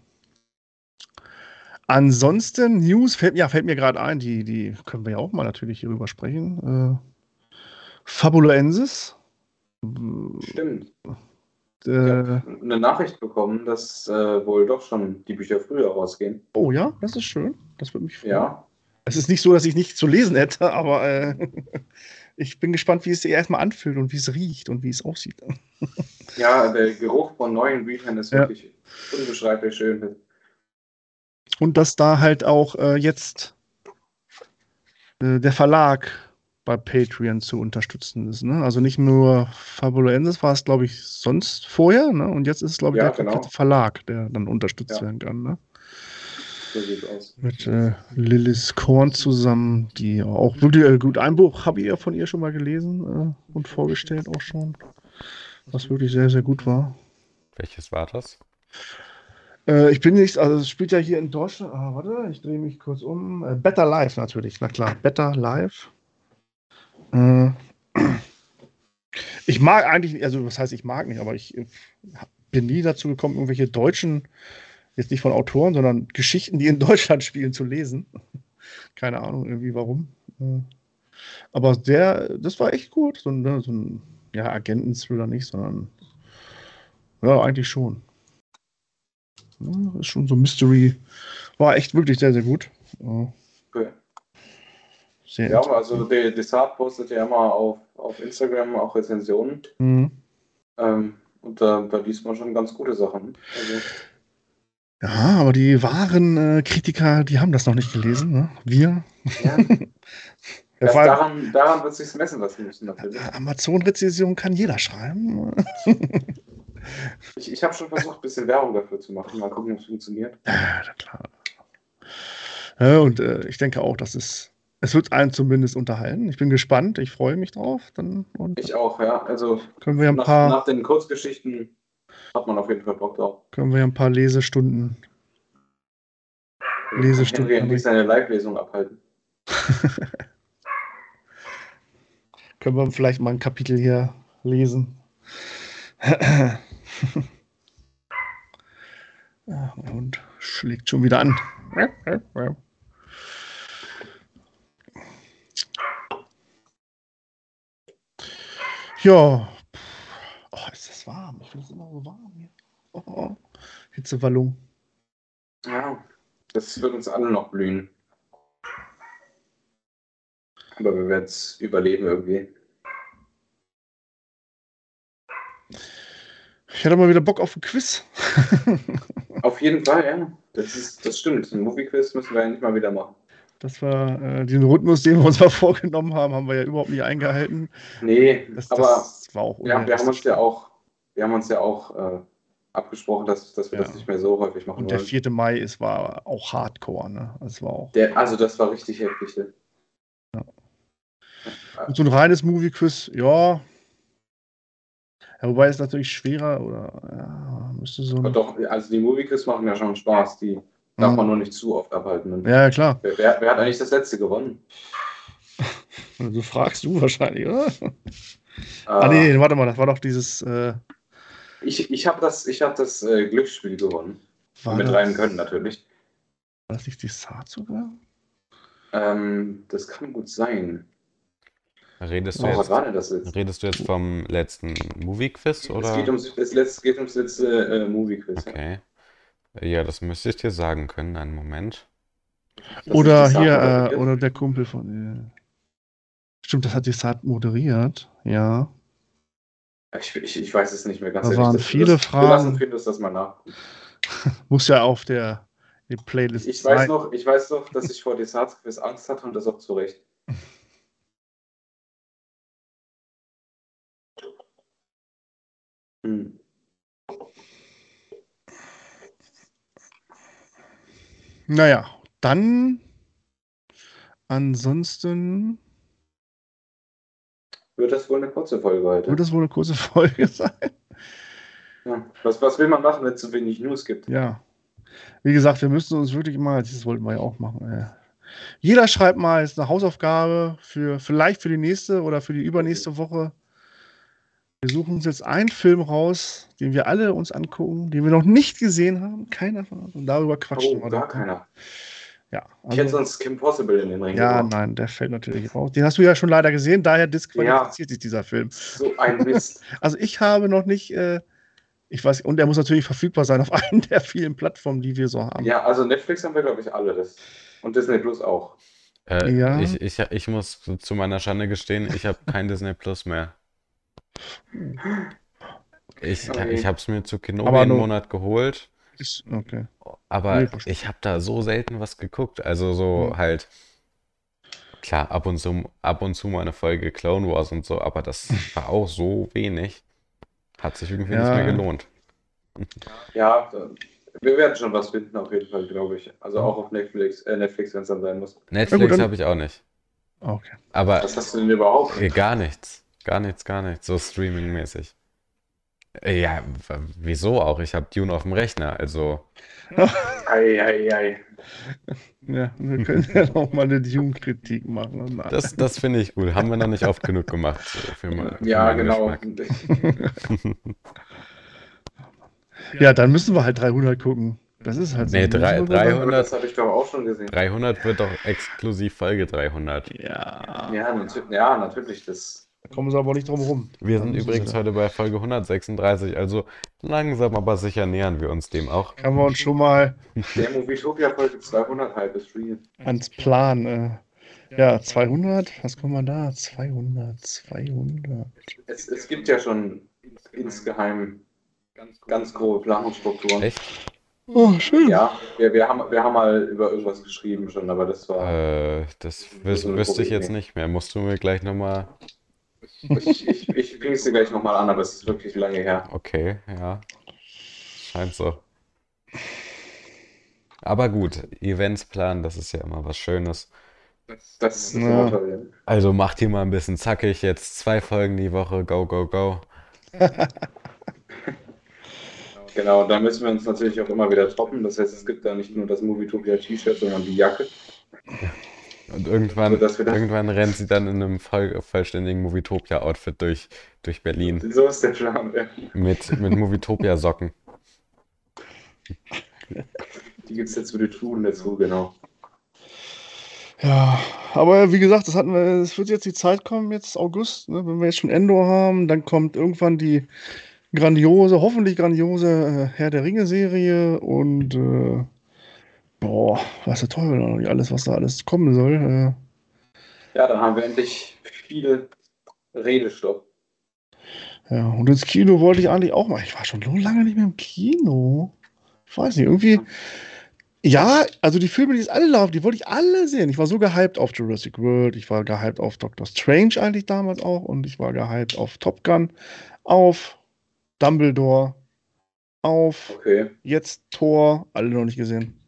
Ansonsten, News, fällt, ja, fällt mir gerade ein, die, die können wir ja auch mal natürlich hierüber sprechen. Äh, Fabuloensis.
Stimmt.
Äh,
habe eine Nachricht bekommen, dass äh, wohl doch schon die Bücher früher rausgehen.
oh ja, das ist schön. Das würde mich freuen.
Ja.
Es ist nicht so, dass ich nichts zu lesen hätte, aber äh, ich bin gespannt, wie es sich erstmal anfühlt und wie es riecht und wie es aussieht.
Ja, der Geruch von neuen Büchern ist
Ja.
wirklich unbeschreiblich schön.
Und dass da halt auch äh, jetzt äh, der Verlag bei Patreon zu unterstützen ist. Ne? Also nicht nur Fabuloensis war es, glaube ich, sonst vorher. Ne? Und jetzt ist es, glaube ich,
Ja,
der
genau.
Verlag, der dann unterstützt
Ja.
werden kann. Ne?
So sieht's aus.
Mit äh, Lilith Korn zusammen, die auch wirklich äh, gut. Ein Buch habe ich ja von ihr schon mal gelesen äh, und vorgestellt auch schon. Was wirklich sehr, sehr gut war.
Welches war das?
Äh, ich bin nicht, also es spielt ja hier in Deutschland. Ah, warte, ich drehe mich kurz um. Äh, Better Life natürlich, na klar. Better Life. Äh, ich mag eigentlich, also was heißt ich mag nicht, aber ich bin nie dazu gekommen, irgendwelche deutschen, jetzt nicht von Autoren, sondern Geschichten, die in Deutschland spielen, zu lesen. Keine Ahnung irgendwie warum. Äh, aber der, das war echt gut. So, ein- ne, so ein, ja, Agenten-Thriller nicht, sondern ja, eigentlich schon. Ja, ist schon so Mystery. War echt wirklich sehr, sehr gut. Ja,
Okay.
Sehr
Ja, also der Desart postet ja immer auf, auf Instagram auch Rezensionen.
Mhm.
Ähm, und da, da liest man schon ganz gute Sachen. Also,
Ja, aber die wahren äh, Kritiker, die haben das noch nicht gelesen. Ne? Wir.
ja, das daran, daran wird sich messen lassen müssen natürlich.
Amazon-Rezession kann jeder schreiben.
Ich, ich habe schon versucht, ein bisschen Werbung dafür zu machen. Mal gucken, ob es funktioniert.
Ja, na klar. Ja, und äh, ich denke auch, dass es, es wird einen zumindest unterhalten. Ich bin gespannt, ich freue mich drauf. Dann, und
Ich auch, ja. Also
können wir ein
nach,
paar,
nach den Kurzgeschichten hat man auf jeden Fall Bock drauf.
können wir ja ein paar Lesestunden. Lesestunden.
Henry endlich seine Live-Lesung abhalten.
Können wir vielleicht mal ein Kapitel hier lesen. Hund schlägt schon wieder an. Ja. Oh, ist das warm. Ich finde es immer so warm hier. Oh, Hitzewallung.
Ja, das wird uns alle noch blühen. Aber wir werden es überleben irgendwie.
Ich hatte mal wieder Bock auf ein Quiz.
Auf jeden Fall, ja. Das, ist, das stimmt. Ein Movie-Quiz müssen wir endlich mal wieder machen.
Das war äh, den Rhythmus, den wir uns mal vorgenommen haben, haben wir ja überhaupt nicht eingehalten.
Nee,
Das,
aber
das war auch
ja, wir haben uns ja auch, wir haben uns ja auch äh, abgesprochen, dass, dass wir
Ja.
das nicht mehr so häufig machen
Und der
wollen.
4. Mai ist, war auch Hardcore, ne? Das war auch.
Der, also das war richtig heftig. ne?
Und so ein reines Movie-Quiz, ja. ja. Wobei es natürlich schwerer oder ja, müsste so
Aber doch, also die Movie-Quiz machen ja schon Spaß. Die darf man nur nicht zu oft abhalten. Ne?
Ja, ja, klar.
Wer, wer, wer hat eigentlich das letzte gewonnen?
Also fragst du wahrscheinlich, oder?
Äh,
Ah, nee, warte mal, das war doch dieses. Äh,
Ich, ich habe das, ich hab das äh, Glücksspiel gewonnen.
war,
mit
das,
rein können natürlich.
war das nicht die Saat sogar?
Ähm, das kann gut sein.
Redest du,
Oh, was
jetzt,
das jetzt?
redest du jetzt vom letzten Movie-Quiz
Es
oder?
geht ums, es geht ums letzte äh, Movie-Quiz.
Okay. Ja, das müsste ich dir sagen können. Einen Moment.
Das
Oder hier, äh, oder der Kumpel von. Äh, stimmt, das hat die Saat moderiert. Ja.
Ich, ich, ich weiß es nicht mehr ganz
Da
ehrlich.
waren
Das-
viele
das,
Fragen.
Wir lassen Findus das mal nach.
Muss ja auf der, der Playlist
Ich weiß
sein.
noch, ich weiß noch, dass ich vor Desarts Quiz Angst hatte und das auch zu Recht.
Naja, dann ansonsten
wird das wohl eine kurze Folge heute.
Wird das wohl eine kurze Folge sein?
Ja. Was, was will man machen, wenn es zu wenig News gibt?
Ja. Wie gesagt, wir müssen uns wirklich mal, das wollten wir ja auch machen. Äh, jeder schreibt mal jetzt eine Hausaufgabe für vielleicht für die nächste oder für die übernächste Woche. Wir suchen uns jetzt einen Film raus, den wir alle uns angucken, den wir noch nicht gesehen haben. Keiner von uns. Und darüber quatschen
Oh,
wir.
gar
dann.
keiner.
Ja,
Ich hätte
also,
sonst Kim Possible in den Ring
ja,
geworfen.
nein, der fällt natürlich raus. Den hast du ja schon leider gesehen, daher disqualifiziert sich dieser Film.
So ein Mist.
Also ich habe noch nicht, äh, ich weiß, und der muss natürlich verfügbar sein auf einen der vielen Plattformen, die wir so haben.
ja, also Netflix haben wir, glaube ich, alle. Das. Und Disney Plus auch.
Äh,
Ja.
ich, ich, ich muss zu meiner Schande gestehen, ich habe kein Disney Plus mehr. Ich,
Okay.
ich habe es mir zu Kenobi einen Monat geholt,
Ist, okay.
aber
Nee,
ich habe da so selten was geguckt. Also so
Hm.
halt, klar, ab und zu, ab und zu mal eine Folge Clone Wars und so, aber das war auch so wenig. Hat sich irgendwie nicht
Ja.
mehr gelohnt.
Ja, wir werden schon was finden, auf jeden Fall, glaube ich. Also auch auf Netflix, äh, Netflix, wenn es dann sein muss.
Netflix
dann-
habe ich auch nicht.
Okay.
Aber
Was hast du denn überhaupt?
äh, gar nichts. Gar nichts, gar nichts. So streamingmäßig. Ja, wieso auch? Ich habe Dune auf dem Rechner, also.
Ei, ei, ei.
Ja, wir können ja noch mal eine Dune-Kritik machen. Nein.
Das, das finde ich gut. Haben wir noch nicht oft genug gemacht. Für, für
Ja, genau.
Ja, dann müssen wir halt 300 gucken. Das ist halt so.
Nee, drei-
Müssen wir-
300.
Aber das habe ich doch auch schon gesehen.
300 wird doch exklusiv Folge 300.
Ja,
Ja, natürlich, ja, natürlich. Das,
da kommen sie aber nicht drum rum.
Wir sind übrigens heute bei Folge 136, also langsam aber sicher nähern wir uns dem auch.
Kann man uns schon mal
der Movietopia Folge 200 halb ist
ans Plan. Äh, ja, 200, was kommen wir da? 200, 200.
Es, es gibt ja schon insgeheim ganz grobe Planungsstrukturen.
Echt?
Oh, schön.
Ja, wir, wir, haben, wir haben mal über irgendwas geschrieben schon, aber das war.
Äh, das wüs
so eine
wüsste ich jetzt nicht mehr. Musst du mir gleich nochmal.
Ich, ich, ich bringe es dir gleich nochmal an, aber es ist wirklich lange her.
Okay, ja. Scheint so. Aber gut, Events planen, das ist ja immer was Schönes.
Das ist
Ja.
immer toll.
Also macht hier mal ein bisschen zackig. Jetzt zwei Folgen die Woche. Go, go, go.
Genau, und da müssen wir uns natürlich auch immer wieder toppen. Das heißt, es gibt da nicht nur das Movietopia T-Shirt, sondern die Jacke.
Und irgendwann,
dass wir das-
irgendwann rennt sie dann in einem voll, vollständigen Movietopia-Outfit durch, durch Berlin.
So ist der Plan. Ja.
Mit, mit Movietopia-Socken.
Die gibt es jetzt für die Truhen dazu, genau.
Ja, aber wie gesagt, das hatten wir, es wird jetzt die Zeit kommen, jetzt August, ne, wenn wir jetzt schon Endor haben, dann kommt irgendwann die grandiose, hoffentlich grandiose äh, Herr der Ringe-Serie und äh, boah, Teufel noch nicht alles, was da alles kommen soll. Äh,
Ja, dann haben wir endlich viel Redestoff.
ja, und ins Kino wollte ich eigentlich auch mal. Ich war schon so lange nicht mehr im Kino. Ich weiß nicht, irgendwie. Ja, also die Filme, die jetzt alle laufen, die wollte ich alle sehen. Ich war so gehypt auf Jurassic World, ich war gehypt auf Doctor Strange eigentlich damals auch und ich war gehypt auf Top Gun, auf Dumbledore, auf
Okay.
jetzt Thor, alle noch nicht gesehen.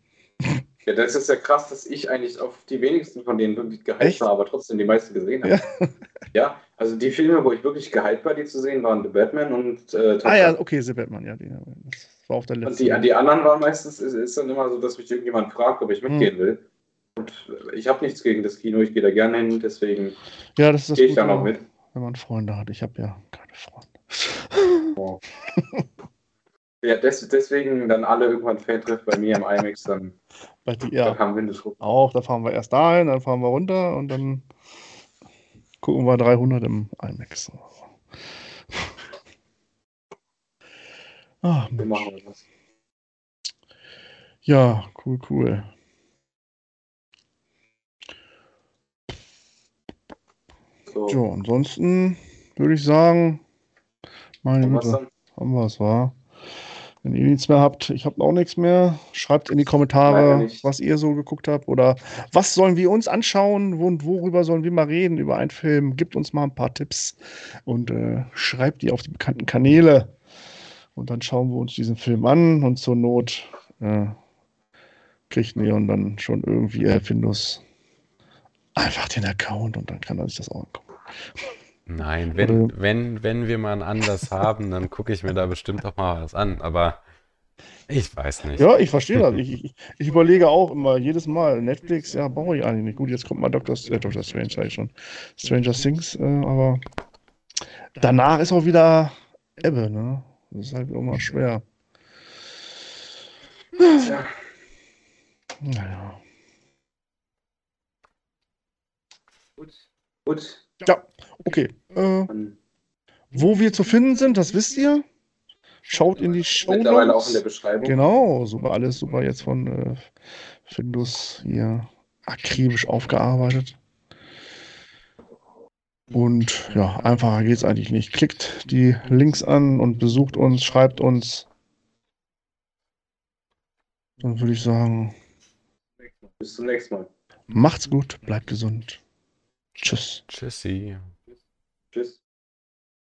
Ja, das ist ja krass, dass ich eigentlich auf die wenigsten von denen wirklich gehypt war, aber trotzdem die meisten gesehen habe. Ja. also die Filme, wo ich wirklich gehypt war, die zu sehen, waren The Batman und äh,
Ah ja, okay, The Batman, ja, die, das war auf der
Und
letzten.
die, die anderen waren meistens, ist, ist dann immer so, dass mich irgendjemand fragt, ob ich
Hm.
mitgehen will. Und ich habe nichts gegen das Kino, ich gehe da gerne hin, deswegen
ja, das das
gehe ich da noch mit.
wenn man Freunde hat. Ich habe ja keine Freunde.
Ja, des, deswegen dann alle irgendwann Fan trifft bei mir im IMAX, dann,
Bei
dann
ja,
haben wir das rum.
auch, da fahren wir erst dahin, dann fahren wir runter und dann gucken wir 300 im IMAX. Ah,
Wir machen das.
ja, cool, cool.
So,
So, ansonsten würde ich sagen, meine Güte,
dann?
haben wir es, war. Wenn ihr nichts mehr habt, ich habe auch nichts mehr. Schreibt in die Kommentare, was ihr so geguckt habt oder was sollen wir uns anschauen und worüber sollen wir mal reden über einen Film. Gebt uns mal ein paar Tipps und äh, schreibt die auf die bekannten Kanäle. Und dann schauen wir uns diesen Film an und zur Not äh, kriegt Neon dann schon irgendwie äh, Findus einfach den Account und dann kann er sich das auch angucken.
Nein, wenn, wenn, wenn wir mal einen Anlass haben, dann gucke ich mir da bestimmt auch mal was an, aber ich weiß nicht.
Ja, ich verstehe das. Ich, ich, ich überlege auch immer, jedes Mal, Netflix, ja, brauche ich eigentlich nicht. Gut, jetzt kommt mal Dr. Äh, Dr. Strange, sag ich schon. Stranger Things, äh, aber danach ist auch wieder Ebbe, ne? Das ist halt immer schwer.
Tja,
Naja.
gut. Gut.
Ja, okay. Äh, wo wir zu finden sind, das wisst ihr. Schaut in die Show
mittlerweile auch in der Beschreibung.
Genau, super, alles super jetzt von äh, Findus hier akribisch aufgearbeitet. Und ja, einfacher geht's eigentlich nicht. Klickt die Links an und besucht uns, schreibt uns. Dann würde ich sagen,
Bis zum nächsten Mal.
macht's gut, bleibt gesund. Tschüss.
Tschüssi.
Tschüss.